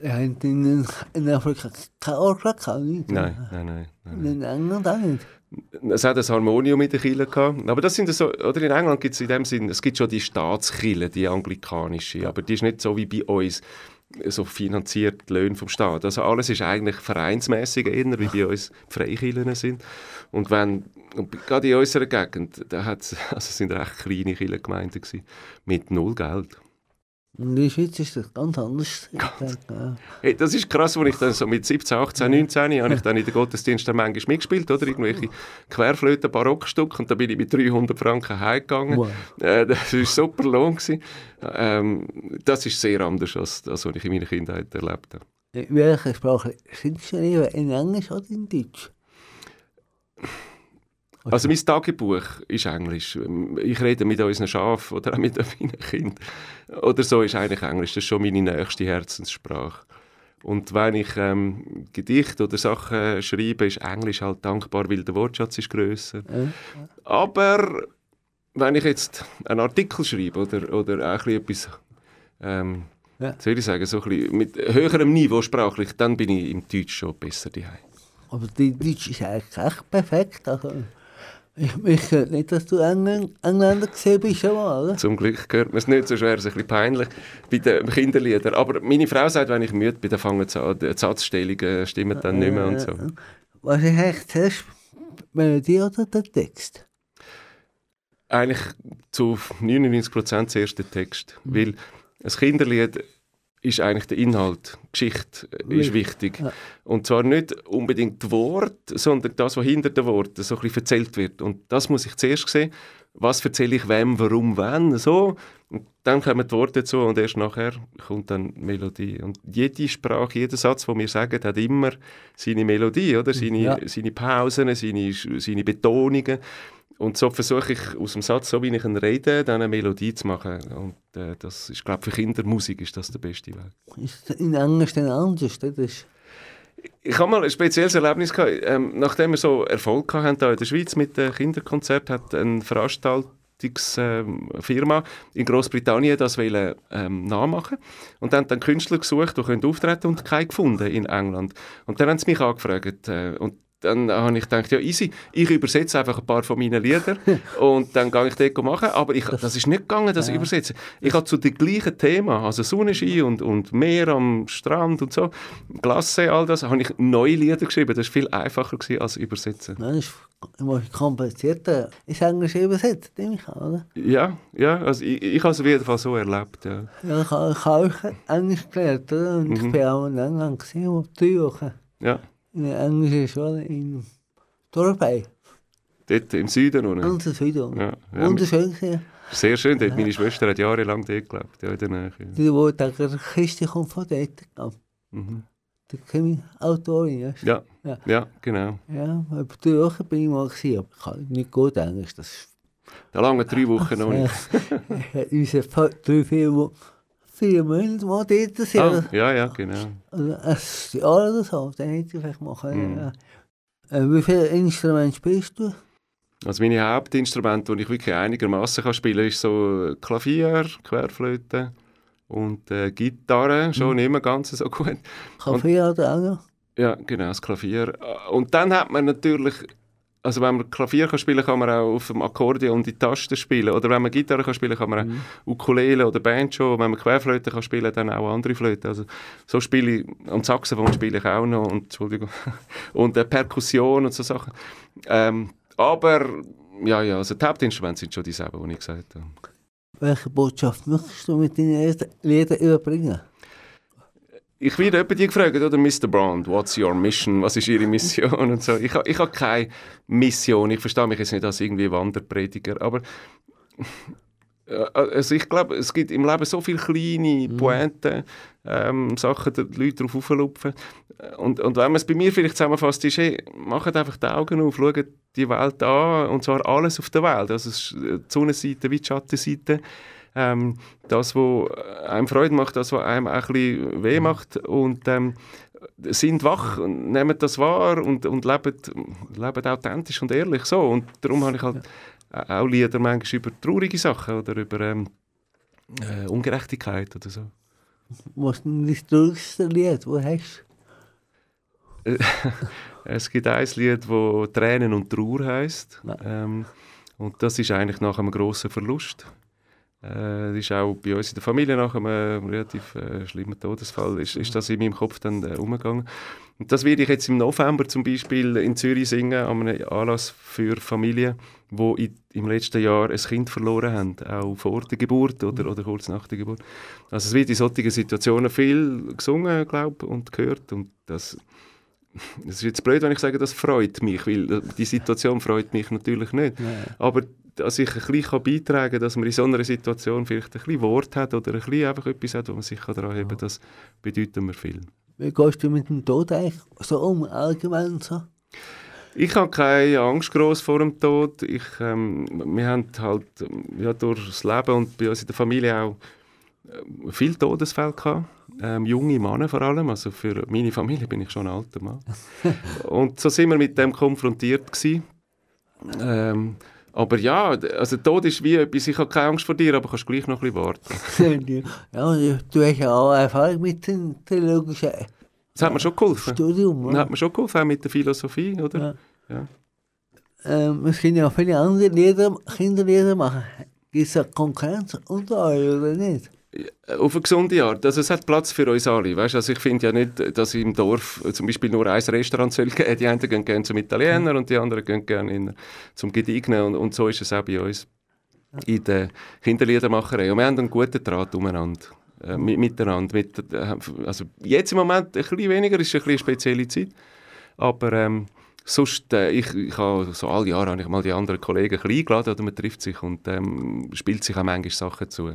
Ihr habt in, in Afrika kein Orgel gehabt, nicht? Nein, nein, nein. nein. In England auch nicht. Es hat ein Harmonium in der Kirche gehabt. Aber das sind so, oder in England gibt es in dem Sinn, es gibt schon die Staatskirche, die anglikanische, aber die ist nicht so wie bei uns so finanziert die Löhne vom Staat. Also alles ist eigentlich vereinsmäßig eher, wie bei uns Freikirchen sind. Und wenn, und gerade in unserer Gegend, da hat's, also es sind recht kleine Kirchengemeinden gewesen, mit null Geld. Und in der Schweiz ist das ganz anders. Ja. Hey, das ist krass, als ich dann so mit 17, 18, 19 habe ich dann in den Gottesdiensten manchmal mitgespielt, oder? Irgendwelche Querflöten, Barockstücke und dann bin ich mit 300 Franken heimgegangen. Wow. Äh, das war super Lohn. gewesen. Ähm, das ist sehr anders, als, als was ich in meiner Kindheit erlebt habe. In welcher Sprache sind Sie lieber? In Englisch oder in Deutsch? Also mein Tagebuch ist Englisch. Ich rede mit unseren Schafen oder auch mit meinen Kindern. Oder so ist eigentlich Englisch. Das ist schon meine nächste Herzenssprache. Und wenn ich ähm, Gedichte oder Sachen schreibe, ist Englisch halt dankbar, weil der Wortschatz ist grösser. Ja. Aber wenn ich jetzt einen Artikel schreibe oder, oder auch etwas, ähm, Ja. soll ich sagen, so ein bisschen mit höherem Niveau sprachlich, dann bin ich im Deutsch schon besser daheim. Aber die Deutsch ist eigentlich echt perfekt. Also, ich, ich höre nicht, dass du Engl Engländer gesehen bist, oder? Zum Glück hört man es nicht, sonst wäre es ein bisschen peinlich bei den Kinderliedern. Aber meine Frau sagt, wenn ich müde bin, dann fangen die Satzstellungen stimmen dann nicht mehr und so. Was ist eigentlich zuerst Melodie oder der Text? Eigentlich zu 99% zuerst der Text. Weil ein Kinderlied ist eigentlich der Inhalt, die Geschichte äh, ist wichtig. Ja. Und zwar nicht unbedingt das Wort, sondern das, was hinter den Worten so ein bisschen erzählt wird. Und das muss ich zuerst sehen. Was erzähle ich wem, warum, wann, so. Und dann kommen die Worte dazu und erst nachher kommt dann die Melodie. Und jede Sprache, jeder Satz, den wir sagen, hat immer seine Melodie, oder? Seine, Ja. seine Pausen, seine, seine Betonungen. Und so versuche ich aus dem Satz, so wie ich ihn rede, dann eine Melodie zu machen. Und äh, das ist, glaube für Kindermusik ist das der beste Weg. Ist in Englisch dann anders? Das ist, Ich habe mal ein spezielles Erlebnis gehabt. Ähm, nachdem wir so Erfolg hatten hier in der Schweiz mit dem Kinderkonzert, hat eine Veranstaltungsfirma in Großbritannien das wollen, ähm, nachmachen und dann dann Künstler gesucht, die können auftreten und keinen gefunden in England. Und dann haben sie mich angefragt äh, und dann habe ich gedacht, ja easy, ich übersetze einfach ein paar von meinen Liedern und dann gehe ich dort machen. Aber ich, das ist nicht gegangen, das übersetzen. Ich habe zu dem gleichen Thema, also Sonnenschein und, und Meer am Strand und so, Glasse, all das, habe ich neue Lieder geschrieben. Das war viel einfacher gewesen als übersetzen. nein, das ist komplizierter. Ist Englisch übersetzt, nehme ich an, oder? Ja, ja, also ich, ich habe es auf jeden Fall so erlebt. Ja. Ja, ich habe, ich habe auch Englisch gelernt, oder? Und ich bin auch in England gesehen, wo drei Wochen. ja, In der englischen Schule in Torbay. dort im Süden unten. Ganz im Süden. Ja, ja, Wunderschön gesehen. sehr schön, dort. meine Schwester hat jahrelang dort gelebt, ja, in der Nähe. Ja. Die, wo der Christi kommt von dort. Ja. Mhm. Die Krimi-Autorin, ja. Ja, Ja. ja, genau. Ja, über drei Wochen bin ich mal gewesen, aber ich kann nicht gut Englisch. Das ist Da lange drei Wochen noch nicht. unsere drei, vier, Wo- vier Monate mal dort sind. Ah, ja, ja, genau. Also, es Jahr oder so, dann hätte ich vielleicht machen. Mhm. Äh, wie viele Instrumente spielst du? Also meine Hauptinstrumente, die ich wirklich einigermaßen kann spielen ist so Klavier, Querflöte, Und äh, Gitarre schon nicht mehr ganz so gut. Kaffee hat er auch noch. Ja, genau, das Klavier. Und dann hat man natürlich, also wenn man Klavier kann spielen kann man auch auf dem Akkordeon die Tasten spielen. Oder wenn man Gitarre kann spielen kann man auch Ukulele oder Banjo. Wenn man Querflöte kann spielen, dann auch andere Flöten. Also so spiele ich, und Saxophon spiele ich auch noch, und, Entschuldigung, und äh, Perkussion und so Sachen. Ähm, aber, ja, ja, also die Hauptinstrumente sind schon dieselben, die ich gesagt habe. Welche Botschaft möchtest du mit deinen Liedern überbringen? Ich werde jemanden gefragt, oder Mr. Brand, what's your mission? Was ist Ihre Mission? Und so. Ich, ich habe keine Mission. Ich verstehe mich jetzt nicht als irgendwie Wanderprediger, aber äh, also ich glaube, es gibt im Leben so viele kleine Pointen, ähm, Sachen, die die Leute darauf auflupfen. Und, und wenn man es bei mir vielleicht zusammenfasst, ist, hey, macht einfach die Augen auf, schaut die Welt an, und zwar alles auf der Welt. Also die Sonnenseite wie die Schattenseite. Ähm, das, was einem Freude macht, das, was einem auch ein bisschen weh macht. Und ähm, sind wach, nehmen das wahr und, und leben, leben authentisch und ehrlich so. Und darum habe ich halt auch Lieder manchmal über traurige Sachen oder über ähm, äh, Ungerechtigkeit oder so. Was ist das traurigste Lied, wo hast es gibt ein Lied, das Tränen und Trauer heisst. Ähm, und das ist eigentlich nach einem grossen Verlust. Äh, das ist auch bei uns in der Familie nach einem relativ äh, schlimmen Todesfall ist, ist das in meinem Kopf dann äh, umgegangen. Und das werde ich jetzt im November zum Beispiel in Zürich singen, an einem Anlass für Familien, die im letzten Jahr ein Kind verloren haben, auch vor der Geburt oder, oder kurz nach der Geburt. Also es wird in solchen Situationen viel gesungen, glaube und gehört und das es ist jetzt blöd, wenn ich sage, das freut mich, weil die Situation freut mich natürlich nicht. Nee. Aber dass ich ein bisschen beitragen kann, dass man in so einer Situation vielleicht ein bisschen Wort hat oder ein bisschen einfach etwas hat, wo man sich daran heben kann, das bedeutet mir viel. Wie gehst du mit dem Tod eigentlich so um, allgemein so? Ich habe keine Angst groß vor dem Tod. Ich, ähm, wir haben halt ja, durch das Leben und bei uns in der Familie auch äh, viele Todesfälle gehabt. Ähm, junge Männer vor allem, also für meine Familie bin ich schon ein alter Mann. und so sind wir mit dem konfrontiert gewesen. Ähm, aber ja, also Tod ist wie etwas, ich habe keine Angst vor dir, aber kannst gleich noch ein bisschen warten. ja, du hast ja auch Erfahrung mit den theologischen Das hat mir schon geholfen. Studium, oder? Das hat mir schon geholfen, auch mit der Philosophie, oder? Ja. ja. Ähm, es können ja viele andere Lieder, Kinderlieder machen. Gibt es eine Konkurrenz unter euch, oder nicht? Auf eine gesunde Art. Also es hat Platz für uns alle. Weißt? Also ich finde ja nicht, dass im Dorf zum Beispiel nur ein Restaurant soll geben. Die einen gehen gerne zum Italiener und die anderen gehen gerne in, zum Gediegnen. Und, und, so ist es auch bei uns in der Kinderliedermacherei. Und wir haben einen guten Draht umeinander. Äh, mit, miteinander. Mit, äh, also jetzt im Moment ein bisschen weniger, ist eine spezielle Zeit. Aber ähm, sonst, äh, ich, ich habe so alle Jahre habe ich mal die anderen Kollegen ein bisschen eingeladen oder man trifft sich und ähm, spielt sich auch manchmal Sachen zu.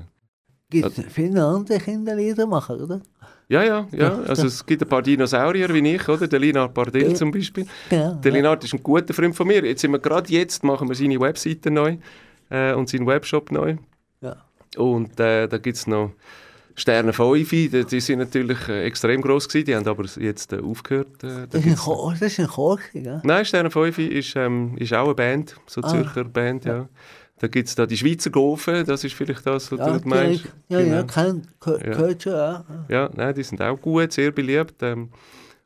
Gibt es viele andere Kinderlieder machen, oder? Ja, ja, ja. Also es gibt ein paar Dinosaurier wie ich, oder? Der Linard Bardell ja. zum Beispiel. Ja, der Linard ist ein guter Freund von mir. Jetzt sind wir gerade jetzt, machen wir seine Webseite neu äh, und seinen Webshop neu. Ja. Und äh, da gibt es noch Sterne 5, die, die sind natürlich äh, extrem gross gewesen, die haben aber jetzt äh, aufgehört. Äh, da das, ist ein Chor, das ist ein Chor, ja? Nein, Sterne 5 ist, ähm, ist auch eine Band, so eine Zürcher ah. Band, ja. Da gibt es da die Schweizer Gofen, das ist vielleicht das, was ja, du meinst. Ja, genau. ja, kennt, gehört schon. Ja, nein, die sind auch gut, sehr beliebt. Ähm,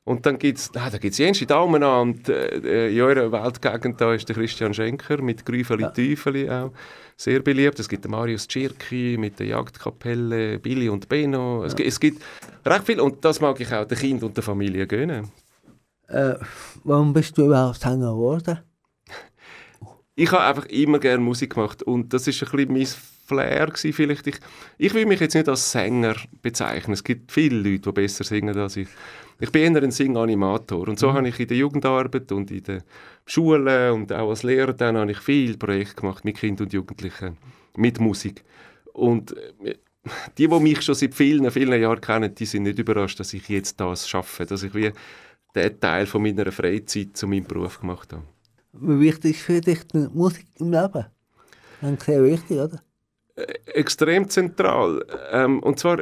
und dann gibt es, da gibt es jenste Daumen an. Und, äh, in eurer Weltgegend da ist der Christian Schenker mit Grüfeli ja. Teufeli auch sehr beliebt. Es gibt den Marius Tschirki mit der Jagdkapelle, Billy und Beno. Es, ja. es, gibt recht viel und das mag ich auch den Kind und der Familie gönnen. Äh, warum bist du überhaupt Sänger geworden? Ich habe einfach immer gerne Musik gemacht und das ist ein bisschen mein Flair gewesen, vielleicht. Ich, ich will mich jetzt nicht als Sänger bezeichnen. Es gibt viele Leute, die besser singen als ich. Ich bin eher ein Sing-Animator und so mhm. habe ich in der Jugendarbeit und in der Schule und auch als Lehrer dann habe ich viele Projekte gemacht mit Kindern und Jugendlichen, mit Musik. Und äh, die, die mich schon seit vielen, vielen Jahren kennen, die sind nicht überrascht, dass ich jetzt das schaffe, dass ich wie diesen Teil von meiner Freizeit zu meinem Beruf gemacht habe. Wie wichtig ist für dich die Musik im Leben? Ist sehr wichtig, oder? Äh, extrem zentral. Ähm, und zwar,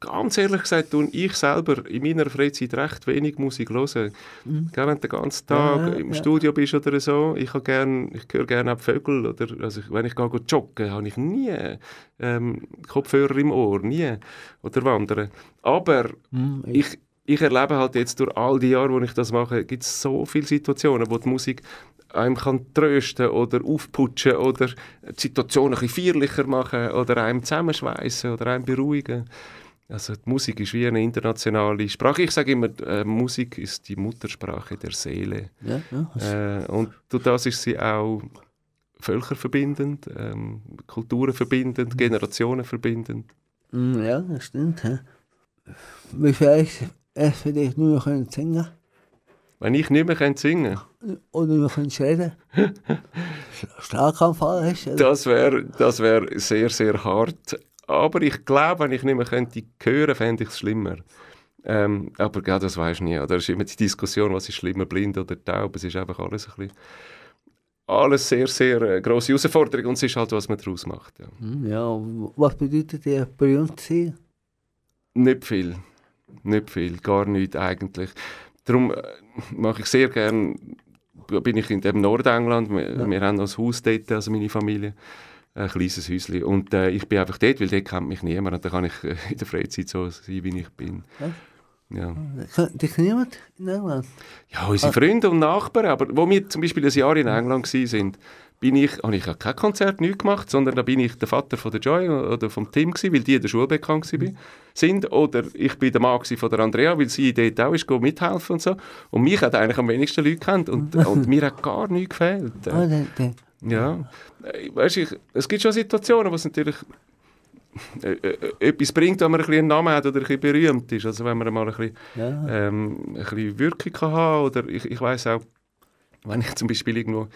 ganz ehrlich gesagt, tue ich selber in meiner Freizeit recht wenig Musik hören. Mhm. Wenn du den ganzen Tag Ja, im ja. Studio bist oder so, ich, gern, ich höre gerne auch Vögel. Oder, also ich- wenn ich gehe joggen, habe ich nie ähm, Kopfhörer im Ohr, nie. Oder wandern. Aber Hm, ich, ich erlebe halt jetzt durch all die Jahre, wo ich das mache, gibt es so viele Situationen, wo die Musik einem kann trösten oder aufputschen oder die Situation ein bisschen feierlicher machen oder einem zusammenschweißen oder einem beruhigen. Also die Musik ist wie eine internationale Sprache. Ich sage immer, äh, Musik ist die Muttersprache der Seele. ja, ja. Äh, und durch das ist sie auch völkerverbindend, ähm, Kulturen verbindend, Generationen verbindend. Hm, ja, das stimmt. Ja. Wie vielleicht für dich nur noch können singen Wenn ich nicht mehr kann singen oder nur können reden Schlaganfall hast oder? Das wäre das wär sehr, sehr hart. Aber ich glaube, wenn ich nicht mehr könnte hören, fände ich es schlimmer. Ähm, aber ja, das weiß ich nie. Da ist immer die Diskussion, was ist schlimmer, blind oder taub. Es ist einfach alles ein bisschen, alles sehr, sehr äh, grosse Herausforderung und es ist halt, was man daraus macht. Ja. Hm, Ja, was bedeutet dir berühmt sein? Nicht viel. Nicht viel, gar nichts eigentlich. Darum äh, mache ich sehr gern, bin ich in dem Nordengland, wir, wir haben noch ein Haus dort, also meine Familie, ein kleines Häuschen. Und äh, ich bin einfach dort, weil dort kennt mich niemand und da kann ich äh, in der Freizeit so sein, wie ich bin. Ja. Ja, Kennt dich niemand in England? ja unsere Freunde und Nachbarn, aber wo wir zum Beispiel ein Jahr in England waren, bin ich, habe ich ja kein Konzert nicht gemacht, sondern da bin ich der Vater von der Joy oder vom Tim gewesen, weil die in der Schule bekannt waren, sind. Oder ich bin der Mann von der Andrea, weil sie dort auch ist, mithelfen und so. Und mich hat eigentlich am wenigsten Leute kennt und, und mir hat gar nichts gefehlt. Ah, dann, dann. Ja, Äh, weißt, ich, es gibt schon Situationen, wo es natürlich äh, äh, etwas bringt, wenn man ein bisschen einen Namen hat oder ein bisschen berühmt ist. Also wenn man mal ein bisschen, Ja. ähm, ein bisschen Wirkung kann haben oder ich, ich weiß auch, wenn ich zum Beispiel irgendwo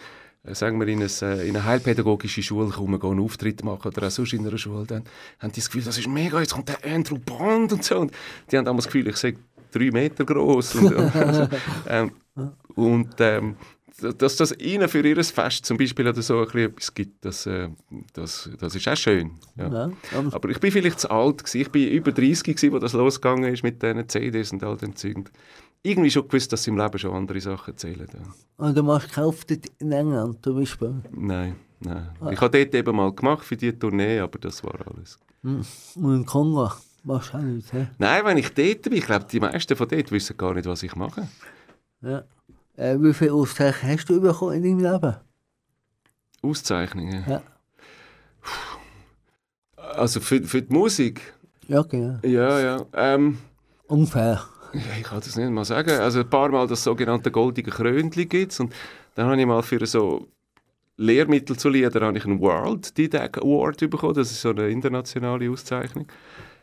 sagen wir, in, ein, äh, in eine heilpädagogische Schule komme, gehe einen Auftritt machen oder auch sonst in einer Schule, dann haben die das Gefühl, das ist mega, jetzt kommt der Andrew Bond und so. Und die haben damals das Gefühl, ich sei drei Meter groß. Und, und, ähm, und ähm, dass das ihnen für ihr Fest zum Beispiel oder so ein bisschen etwas gibt, das, äh, das, das ist auch schön. Ja. Ja. Aber, Aber ich bin vielleicht zu alt gewesen. Ich bin über 30 gewesen, wo das losgegangen ist mit diesen CDs und all den Zeugen. Irgendwie schon gewusst, dass sie im Leben schon andere Sachen zählen. Ja. und du machst Auftritt in England zum Beispiel. Nein, nein. Ich habe dort eben mal gemacht für die Tournee, aber das war alles. Hm. Und in Kongo machst du auch nichts. He? Nein, wenn ich dort bin, ich glaube, die meisten von dort wissen gar nicht, was ich mache. Ja. Äh, wie viele Auszeichnungen hast du bekommen in deinem Leben? Auszeichnungen. Ja. Also für, für die Musik, Ja, genau. ja, ja. Ähm, Ungefähr. Ja, ich kann das nicht mal sagen. Also ein paar Mal das sogenannte goldige Krönli gibt und dann habe ich mal für so Lehrmittel zu Lieder habe ich einen World Didac Award bekommen. Das ist so eine internationale Auszeichnung.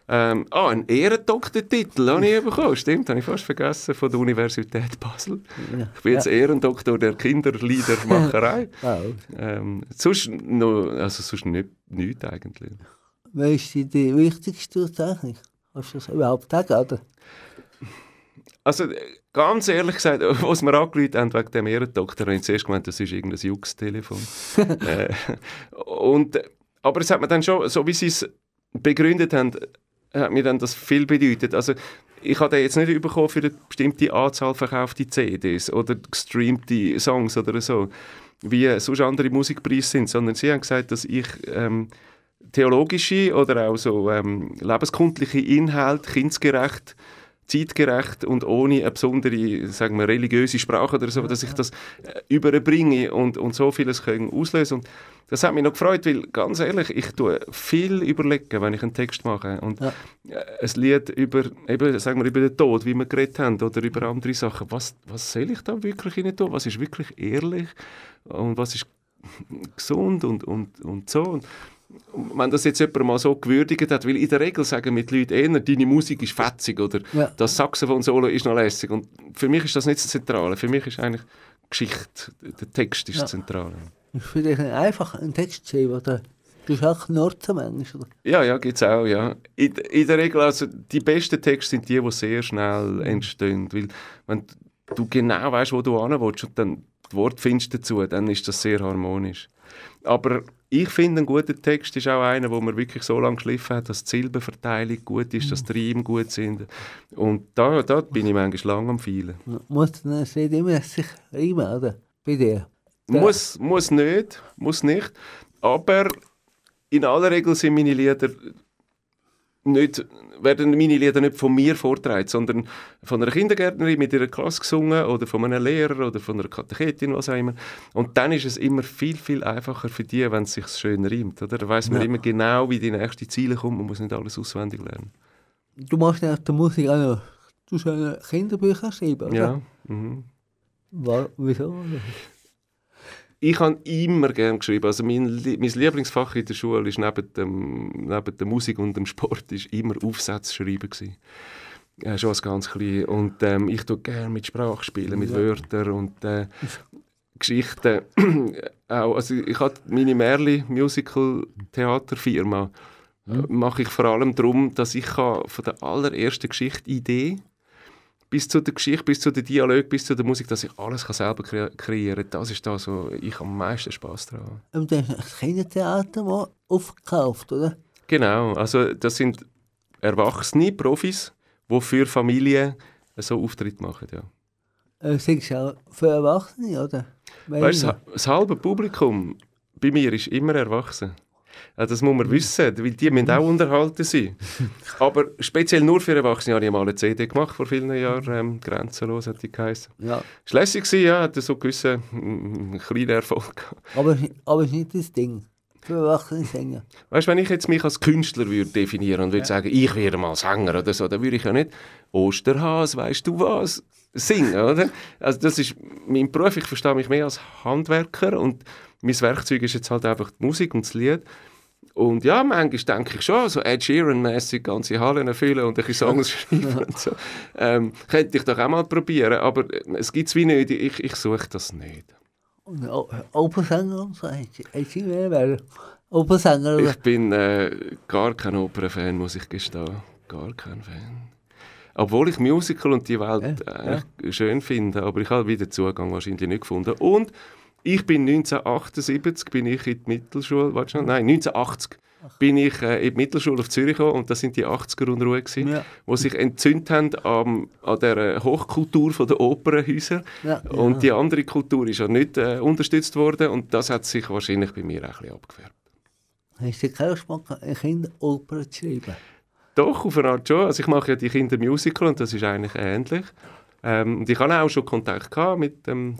Ähm, ah, einen Ehrendoktortitel habe ich bekommen. Stimmt, habe ich fast vergessen, von der Universität Basel. Ja. Ich bin jetzt Ehrendoktor der Kinderliedermacherei. Wow. ähm, sonst, noch, also sonst nicht, nichts eigentlich. Welche ist die wichtigste Auszeichnung? Kannst du das überhaupt sagen, oder? Also äh, ganz ehrlich gesagt, was wir angerufen haben wegen dem Ehrendoktor, habe ich zuerst gemeint, das ist irgendein Jux-Telefon. äh, und, aber es hat mir dann schon, so wie sie es begründet haben, hat mir dann das viel bedeutet. Also ich habe den jetzt nicht bekommen für eine bestimmte Anzahl verkaufte CDs oder gestreamte Songs oder so, wie sonst andere Musikpreise sind, sondern sie haben gesagt, dass ich ähm, theologische oder auch so ähm, lebenskundliche Inhalte kindgerecht zeitgerecht und ohne eine besondere, sagen wir, religiöse Sprache oder so, dass ich das äh, überbringe und, und so vieles können auslösen. Und das hat mich noch gefreut, weil ganz ehrlich, ich tue viel überlegen, wenn ich einen Text mache. Und Ja. äh, ein Lied über, eben, sagen wir, über den Tod, wie wir geredet haben, oder über andere Sachen, was, was soll ich da wirklich rein tun? Was ist wirklich ehrlich? Und was ist gesund und, und, und so? Und wenn das jetzt jemand mal so gewürdigt hat, weil in der Regel sagen mit Leuten eher, deine Musik ist fetzig oder Ja. das Saxophon-Solo ist noch lässig. Und für mich ist das nicht das Zentrale. Für mich ist eigentlich Geschichte, der Text ist Ja. das Zentrale. Ist für dich einfach einen Text zu schreiben, oder? Du bist auch Knorzen manchmal, oder? Ja, ja, gibt es auch, ja. In, in der Regel, also die besten Texte sind die, die sehr schnell entstehen. Weil wenn du genau weißt, wo du hin willst und dann die Worte findest dazu, dann ist das sehr harmonisch. Aber ich finde, ein guter Text ist auch einer, wo man wirklich so lange geschliffen hat, dass die Silbenverteilung gut ist, dass die Reime gut sind. Und da, da bin ich manchmal lang am Feilen. Muss dann nicht immer sich reimen, oder? Bei dir. Muss, muss nicht, muss nicht. Aber in aller Regel sind meine Lieder nicht, werden meine Lieder nicht von mir vorgetragen, sondern von einer Kindergärtnerin mit ihrer Klasse gesungen oder von einem Lehrer oder von einer Katechetin, was auch immer. Und dann ist es immer viel, viel einfacher für die, wenn es sich schön reimt. Oder? Da weiss man Ja. immer genau, wie die nächste Ziele kommt. Man muss nicht alles auswendig lernen. Du machst ja auf der Musik auch noch. Du sollst Kinderbücher schreiben, oder? Ja. Mhm. War, wieso? Ich habe immer gern geschrieben. Also mein, mein Lieblingsfach in der Schule ist neben, dem, neben der Musik und dem Sport ist immer Aufsätze schreiben gewesen. Äh, schon als ganz klein. Und ähm, ich tue gerne mit Sprache spielen, mit Wörtern und äh, Geschichten. auch, also ich habe meine Merli Musical Theaterfirma äh, mache ich vor allem darum, dass ich kann von der allerersten Geschichte Idee bis zu der Geschichte, bis zu der Dialog, bis zu der Musik, dass ich alles kann selber kre kreieren kann. Das ist da so, ich habe am meisten Spaß daran. Und du hast das Kindertheater mal aufgekauft, oder? Genau, also das sind erwachsene Profis, die für Familien so Auftritt machen. Ja. Äh, singst du auch für Erwachsene, oder? Weißt du, das- das halbe Publikum bei mir ist immer erwachsen. Also das muss man wissen, weil die müssen auch unterhalten sein. Aber speziell nur für Erwachsene habe ich mal eine CD gemacht vor vielen Jahren, ähm, «Grenzenlos» hat die geheißen. Ja, war lässig, gewesen, ja, hatte so gewissen mm, kleinen Erfolg. gehabt. aber, es ist- aber ist nicht das Ding. Für Erwachsene singen. Weißt du, wenn ich jetzt mich als Künstler würde definieren und würde sagen, ich wäre mal Sänger oder so, dann würde ich ja nicht Osterhas, weißt du was, singen, oder? Also das ist mein Beruf, ich verstehe mich mehr als Handwerker und mein Werkzeug ist jetzt halt einfach die Musik und das Lied. Und ja, manchmal denke ich schon, so Ed Sheeran-mässig ganze Hallen erfüllen und ein bisschen Songs schreiben und so. Ähm, könnte ich doch auch mal probieren, aber es gibt es wie nicht, ich, ich suche das nicht. Und Opernsänger und so. Hättest du mehr werden? Opernsänger? Ich bin äh, gar kein Opernfan, muss ich gestehen. Gar kein Fan. Obwohl ich Musical und die Welt Ja, eigentlich schön finde, aber ich habe wieder Zugang wahrscheinlich nicht gefunden. Und ich bin 1978 bin ich in die Mittelschule, warte schon, nein, 1980 bin ich äh, in die Mittelschule auf Zürich gekommen und das sind die 80er Unruhe gewesen, Ja. wo sich entzündet haben am, an der Hochkultur von der Opernhäuser Ja, und die andere Kultur ist ja nicht äh, unterstützt worden und das hat sich wahrscheinlich bei mir auch ein bisschen abgefärbt. Hast du keinen Geschmack, eine Kinderoper zu schreiben? Doch, auf eine Art schon. Also ich mache ja die Kindermusical und das ist eigentlich ähnlich. Ähm, und ich hatte auch schon Kontakt gehabt mit dem,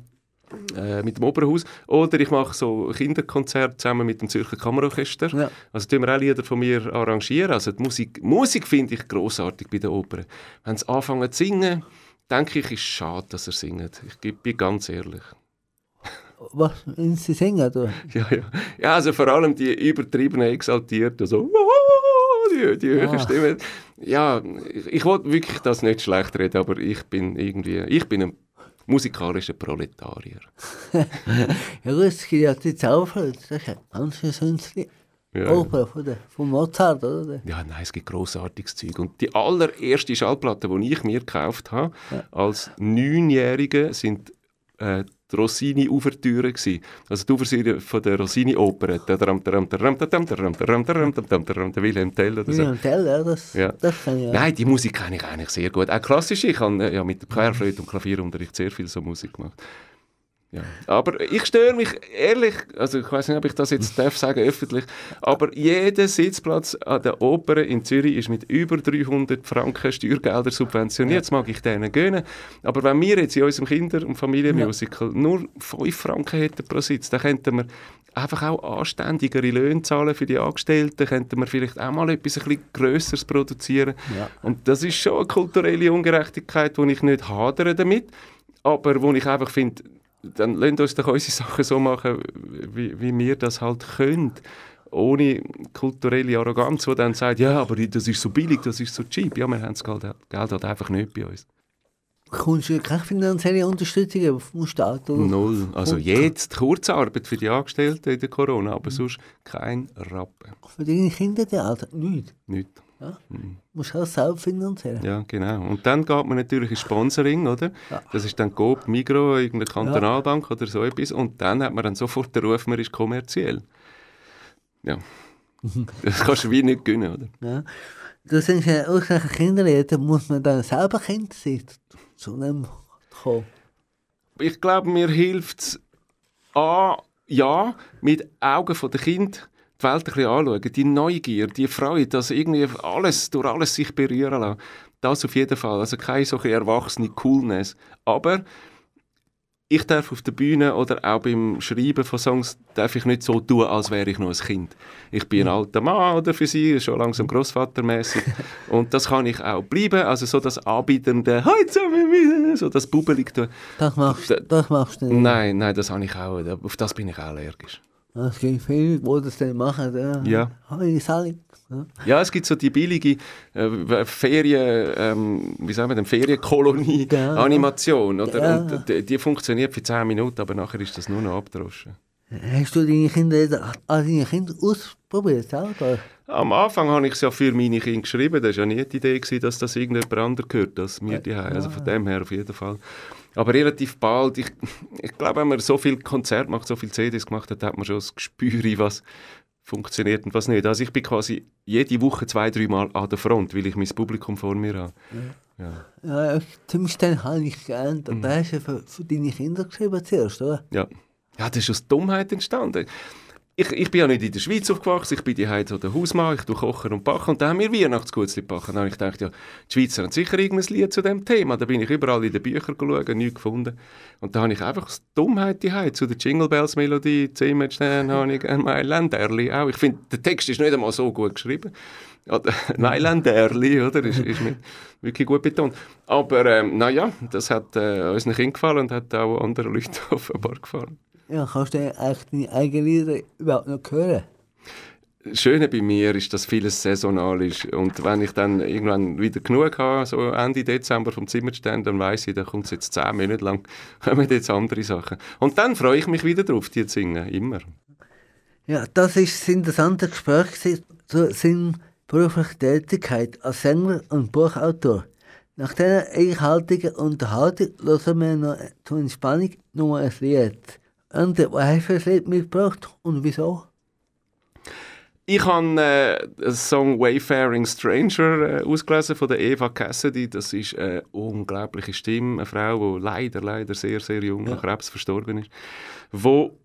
äh, mit dem Opernhaus. Oder ich mache so Kinderkonzerte zusammen mit dem Zürcher Kammerorchester. Ja. Also tun wir auch Lieder von mir arrangieren. Also die Musik, Musik finde ich großartig bei der Oper. Wenn sie anfangen zu singen, denke ich, ist es schade, dass er singt. Ich bin ganz ehrlich. Was, sie singen, du? Ja, ja. ja, also vor allem die übertriebene, exaltierte, so die, die höhere Ah. Stimme. Ja, ich, ich wollte wirklich das nicht schlecht reden, aber ich bin irgendwie, ich bin ein musikalischer Proletarier. Ja gut, es gibt ja die Zauberflöte, das ist ein ganz schönes Lied. Ja. Oper von, der, von Mozart, oder? Ja, nein, es gibt grossartiges Zeug. Und die allererste Schallplatte, die ich mir gekauft habe, als Neunjährige, sind äh, die Rossini-Ouvertüre gsi. Also die Ouvertüre von der Rossini-Oper. Der Wilhelm Tell oder so. William Tell, ja, das, Ja. das kann ich ja. Nein, die Musik kenne ich eigentlich sehr gut. Auch klassische. Ich habe äh, ja, mit Querflöte und Klavierunterricht sehr viel so Musik gemacht. Ja. Aber ich störe mich ehrlich, also ich weiß nicht, ob ich das jetzt darf sagen öffentlich, aber jeder Sitzplatz an der Oper in Zürich ist mit über 300 Franken Steuergelder subventioniert. Das mag ich denen gönnen. Aber wenn wir jetzt in unserem Kinder- und Familienmusical nur 5 Franken hätten pro Sitz, dann könnten wir einfach auch anständigere Löhne zahlen für die Angestellten, könnten wir vielleicht auch mal etwas ein bisschen Grösseres produzieren. Ja. Und das ist schon eine kulturelle Ungerechtigkeit, wo ich nicht hadere damit, aber wo ich einfach finde, dann lasst uns doch unsere Sachen so machen, wie, wie wir das halt können. Ohne kulturelle Arroganz, die dann sagt, ja, aber das ist so billig, das ist so cheap. Ja, wir haben das Geld, Geld halt einfach nicht bei uns. Kommst du keine finanzielle Unterstützung vom Staat? Oder? Null. Also jetzt Kurzarbeit für die Angestellten in der Corona, aber sonst kein Rappen. Für deine Kindertheater? Nicht. Nicht. Du musst auch selbst finanzieren. Ja, genau. Und dann geht man natürlich ins Sponsoring, oder? Das ist dann Coop, Migro, irgendeine Kantonalbank oder so etwas. Und dann hat man dann sofort den Ruf, man ist kommerziell. ja. Das kannst du wie nicht gönnen, oder? Ja. Du sagst ja, ausreichend Kinderreden muss man dann selber Kind sein, zu dem kommen. Ich glaube, mir hilft es A, ja, mit Augen der Kind die Welt ein bisschen anschauen. Die Neugier, die Freude, dass irgendwie alles, durch alles sich berühren lassen. Das auf jeden Fall. Also keine solche erwachsene Coolness. Aber ich darf auf der Bühne oder auch beim Schreiben von Songs darf ich nicht so tun, als wäre ich noch ein Kind. Ich bin ein alter Mann oder für sie, schon langsam Großvatermäßig und das kann ich auch bleiben. Also so das Anbietende, «Heute zusammen so das Bubbelig tun. Das machst, Da- das machst du nicht. Nein, nein, das habe ich auch. Auf das bin ich auch allergisch. Es gibt viele, die das dann machen. Ja. Ja. Ja. Ja, es gibt so die billige äh, Ferien, ähm, wie sagen wir denn, Ferienkolonie Ja. Animation, oder? Ja. Und die, die funktioniert für 10 Minuten, aber nachher ist das nur noch abgedroschen. Hast du deine Kinder an deine Kinder ausprobiert selber? Am Anfang habe ich es ja für meine Kinder geschrieben. Das war ja nie die Idee, dass das irgendjemand anderes gehört als mir die Also von dem her auf jeden Fall. Aber relativ bald, ich, ich glaube, wenn man so viel Konzert macht, so viel CDs gemacht hat, hat man schon das Gespür, was funktioniert und was nicht. Also ich bin quasi jede Woche zwei, drei Mal an der Front, weil ich mein Publikum vor mir habe. Ja. Ja, zumindest dann habe ich. Mhm. Und da hast du für, für deine Kinder geschrieben zuerst, oder? Ja. ja, das ist aus Dummheit entstanden. Ich, ich bin ja nicht in der Schweiz aufgewachsen, ich bin die so der Hausmann, ich tue kochen und backen und dann haben wir Weihnachtsgutzli gebacken. Dann habe ich gedacht, ja, die Schweizer haben sicher irgendein Lied zu dem Thema. Da bin ich überall in den Büchern geschaut, nichts gefunden. Und da habe ich einfach aus Dummheit die zu der Jingle Bells Melodie, Zimmerstern, habe ich ein Mailänderli auch. Ich finde, der Text ist nicht einmal so gut geschrieben. Mailänderli, oder? Ist, ist nicht wirklich gut betont. Aber ähm, naja, das hat äh, unseren Kindern gefallen und hat auch anderen Leuten offenbar gefallen. Ja, kannst du eigentlich deine eigenen Lieder überhaupt noch hören? Das Schöne bei mir ist, dass vieles saisonal ist. Und wenn ich dann irgendwann wieder genug habe, so Ende Dezember vom Zimmerstand, dann weiss ich, da kommt es jetzt zehn Monate lang, kommen jetzt andere Sachen. Und dann freue ich mich wieder drauf, die zu singen. Immer. Ja, das ist ein interessantes Gespräch zu seiner beruflichen Tätigkeit als Sänger und Buchautor. Nach dieser einhaltigen Unterhaltung hören wir noch zur Entspannung noch ein Lied. Für ein Lied mitgebracht und wieso? Ich habe äh, den Song Wayfaring Stranger äh, ausgelesen von der Eva Cassidy. Das ist eine unglaubliche Stimme, eine Frau, die leider, leider sehr, sehr jung an Krebs verstorben ist, wo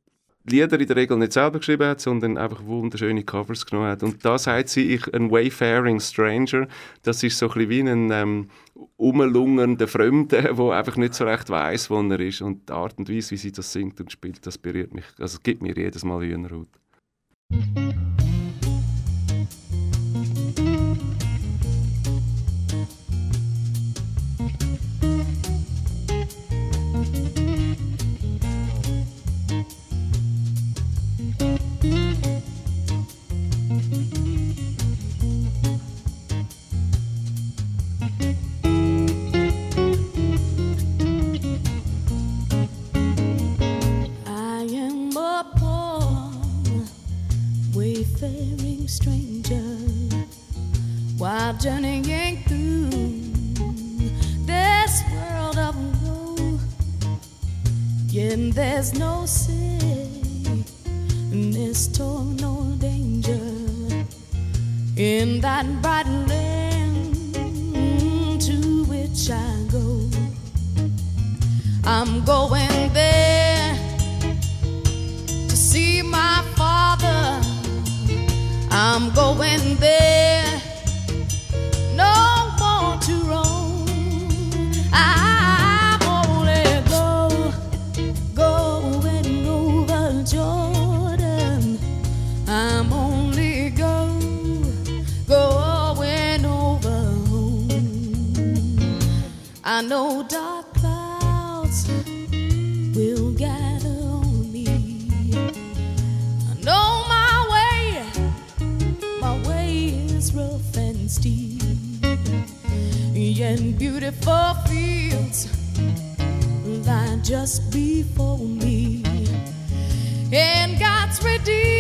Lieder in der Regel nicht selber geschrieben hat, sondern einfach wunderschöne Covers genommen hat. Und da sagt sie, ich, ein Wayfaring Stranger, das ist so ein bisschen wie ein ähm, umlungernder Fremder, der einfach nicht so recht weiß, wo er ist. Und die Art und Weise, wie sie das singt und spielt, das berührt mich. Also gibt mir jedes Mal Hühnerhaut. Wayfaring stranger while journeying through this world of woe. Yet there's no sickness, toil, no danger in that bright land to which I go. I'm going there just before me. And God's redeemed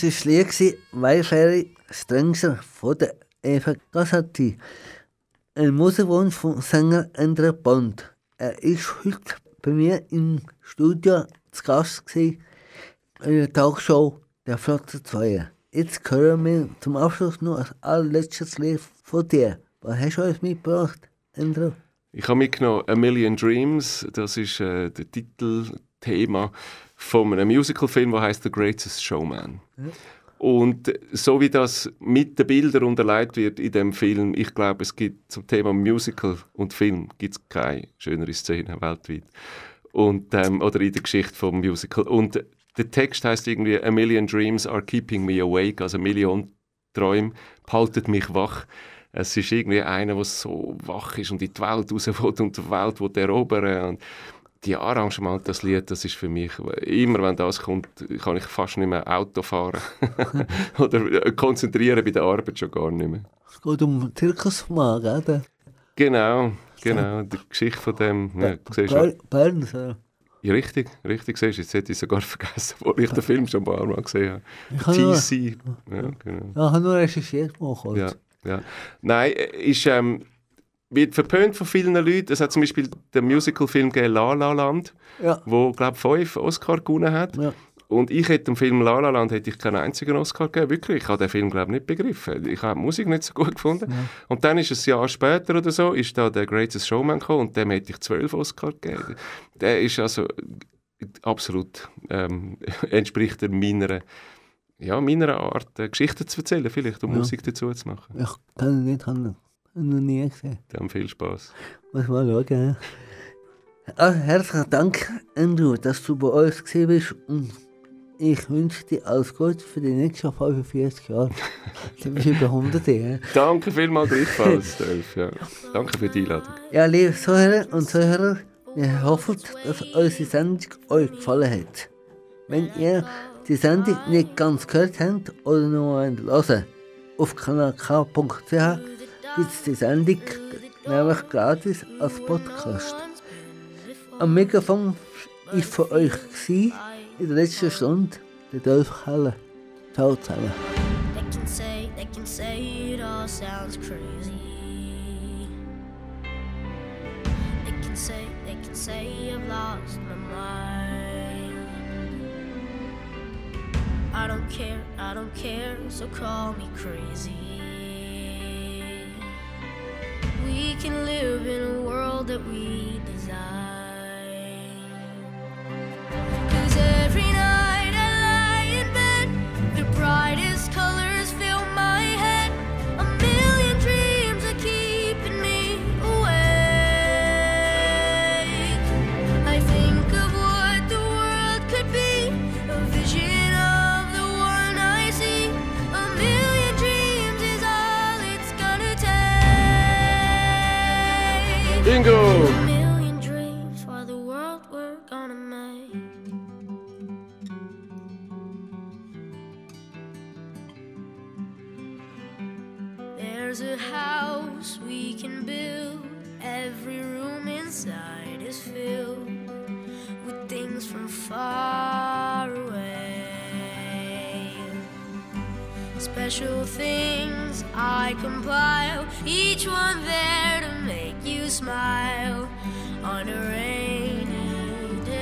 Das war Lied gewesen, Wayfaring Stranger von der Eva Gassati. Ein Musikwunsch vom Sänger Andrew Bond. Er ist heute bei mir im Studio zu Gast in der Talkshow der Flotte 2. Jetzt hören wir zum Abschluss noch ein allerletztes Lied von dir. Was hast du uns mitgebracht, Andrew? Ich habe mitgenommen A Million Dreams. Das ist äh, der Titelthema von einem Musicalfilm, der heißt The Greatest Showman. Und so wie das mit den Bildern unterlegt wird in dem Film, ich glaube, es gibt zum Thema Musical und Film gibt's keine schönere Szene weltweit. Und, ähm, oder in der Geschichte vom Musical. Und der Text heißt irgendwie A million dreams are keeping me awake, also Million Träume behalten mich wach. Es ist irgendwie einer, der so wach ist und in die Welt raus will und die Welt will erobern. Und die Arrangement, das Lied, das ist für mich, immer wenn das kommt, kann ich fast nicht mehr Auto fahren. Oder konzentrieren bei der Arbeit schon gar nicht mehr. Es geht um Zirkusmagen, oder? Genau, genau, die Geschichte von dem, ja, Bern, so. ja, richtig, richtig siehst jetzt hätte ich sogar vergessen, wo ich den Film schon ein paar Mal gesehen habe. nur, TC, ja, genau. ja, ich habe nur recherchiert mal kurz. Ja, ja. Nein, ist, ähm, wird verpönt von vielen Leuten. Es hat zum Beispiel den Musicalfilm La La Land, Ja. wo, glaube ich, fünf Oscar gewonnen hat. Ja. Und ich hätte dem Film La La Land hätte ich keinen einzigen Oscar gegeben, wirklich. Ich habe den Film, glaube ich, nicht begriffen. Ich habe die Musik nicht so gut gefunden. Und dann ist es ein Jahr später oder so, ist da der Greatest Showman gekommen und dem hätte ich zwölf Oscar gegeben. Der ist also absolut, ähm, entspricht er meiner, ja, meiner Art, äh, Geschichten zu erzählen vielleicht und Ja. Musik dazu zu machen. Ich kann nicht, ihn noch nie gesehen. Haben viel Spaß. Muss mal schauen. ja. Ah, herzlichen Dank, Andrew, dass du bei uns gewesen bist. Und ich wünsche dir alles Gute für die nächsten 45 Jahre. du bist über 100 Jahre. Danke vielmals gleichfalls, Dolph. Ja. Danke für die Einladung. Ja, liebe Zuhörer und Zuhörer, wir hoffen, dass unsere Sendung euch gefallen hat. Wenn ihr die Sendung nicht ganz gehört habt oder nur hören wollt, auf kanalk.ch gibt es die Sendung nämlich gratis als Podcast. Am Mikrofon war für euch in der letzten Stunde der Dolph Keller. Ciao zusammen. They can say, they can say it all sounds crazy. They can say, they can say I've lost my mind. I don't care, I don't care, so call me crazy. We can live in a world that we design. Special things I compile, each one there to make you smile on a rainy day.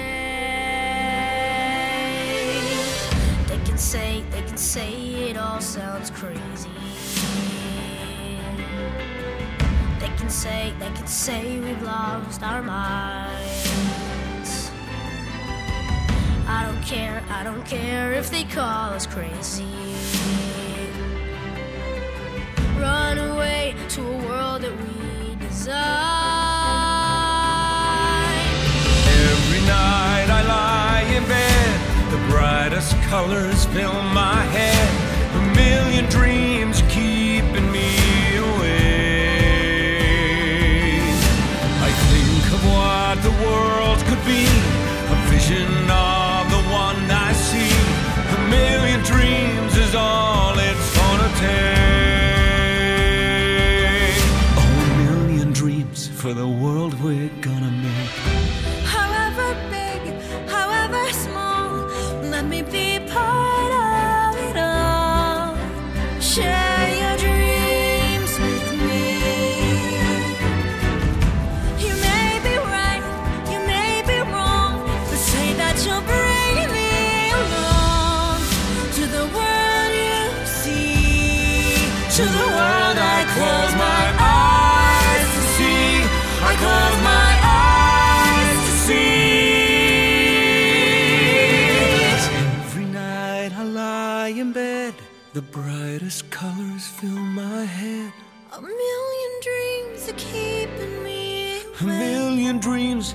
They can say, they can say it all sounds crazy. They can say, they can say we've lost our minds. I don't care, I don't care if they call us crazy run away to a world that we design. Every night I lie in bed, the brightest colors fill my head, a million dreams keeping me awake. I think of what the world could be, a vision for the world we're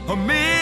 a million.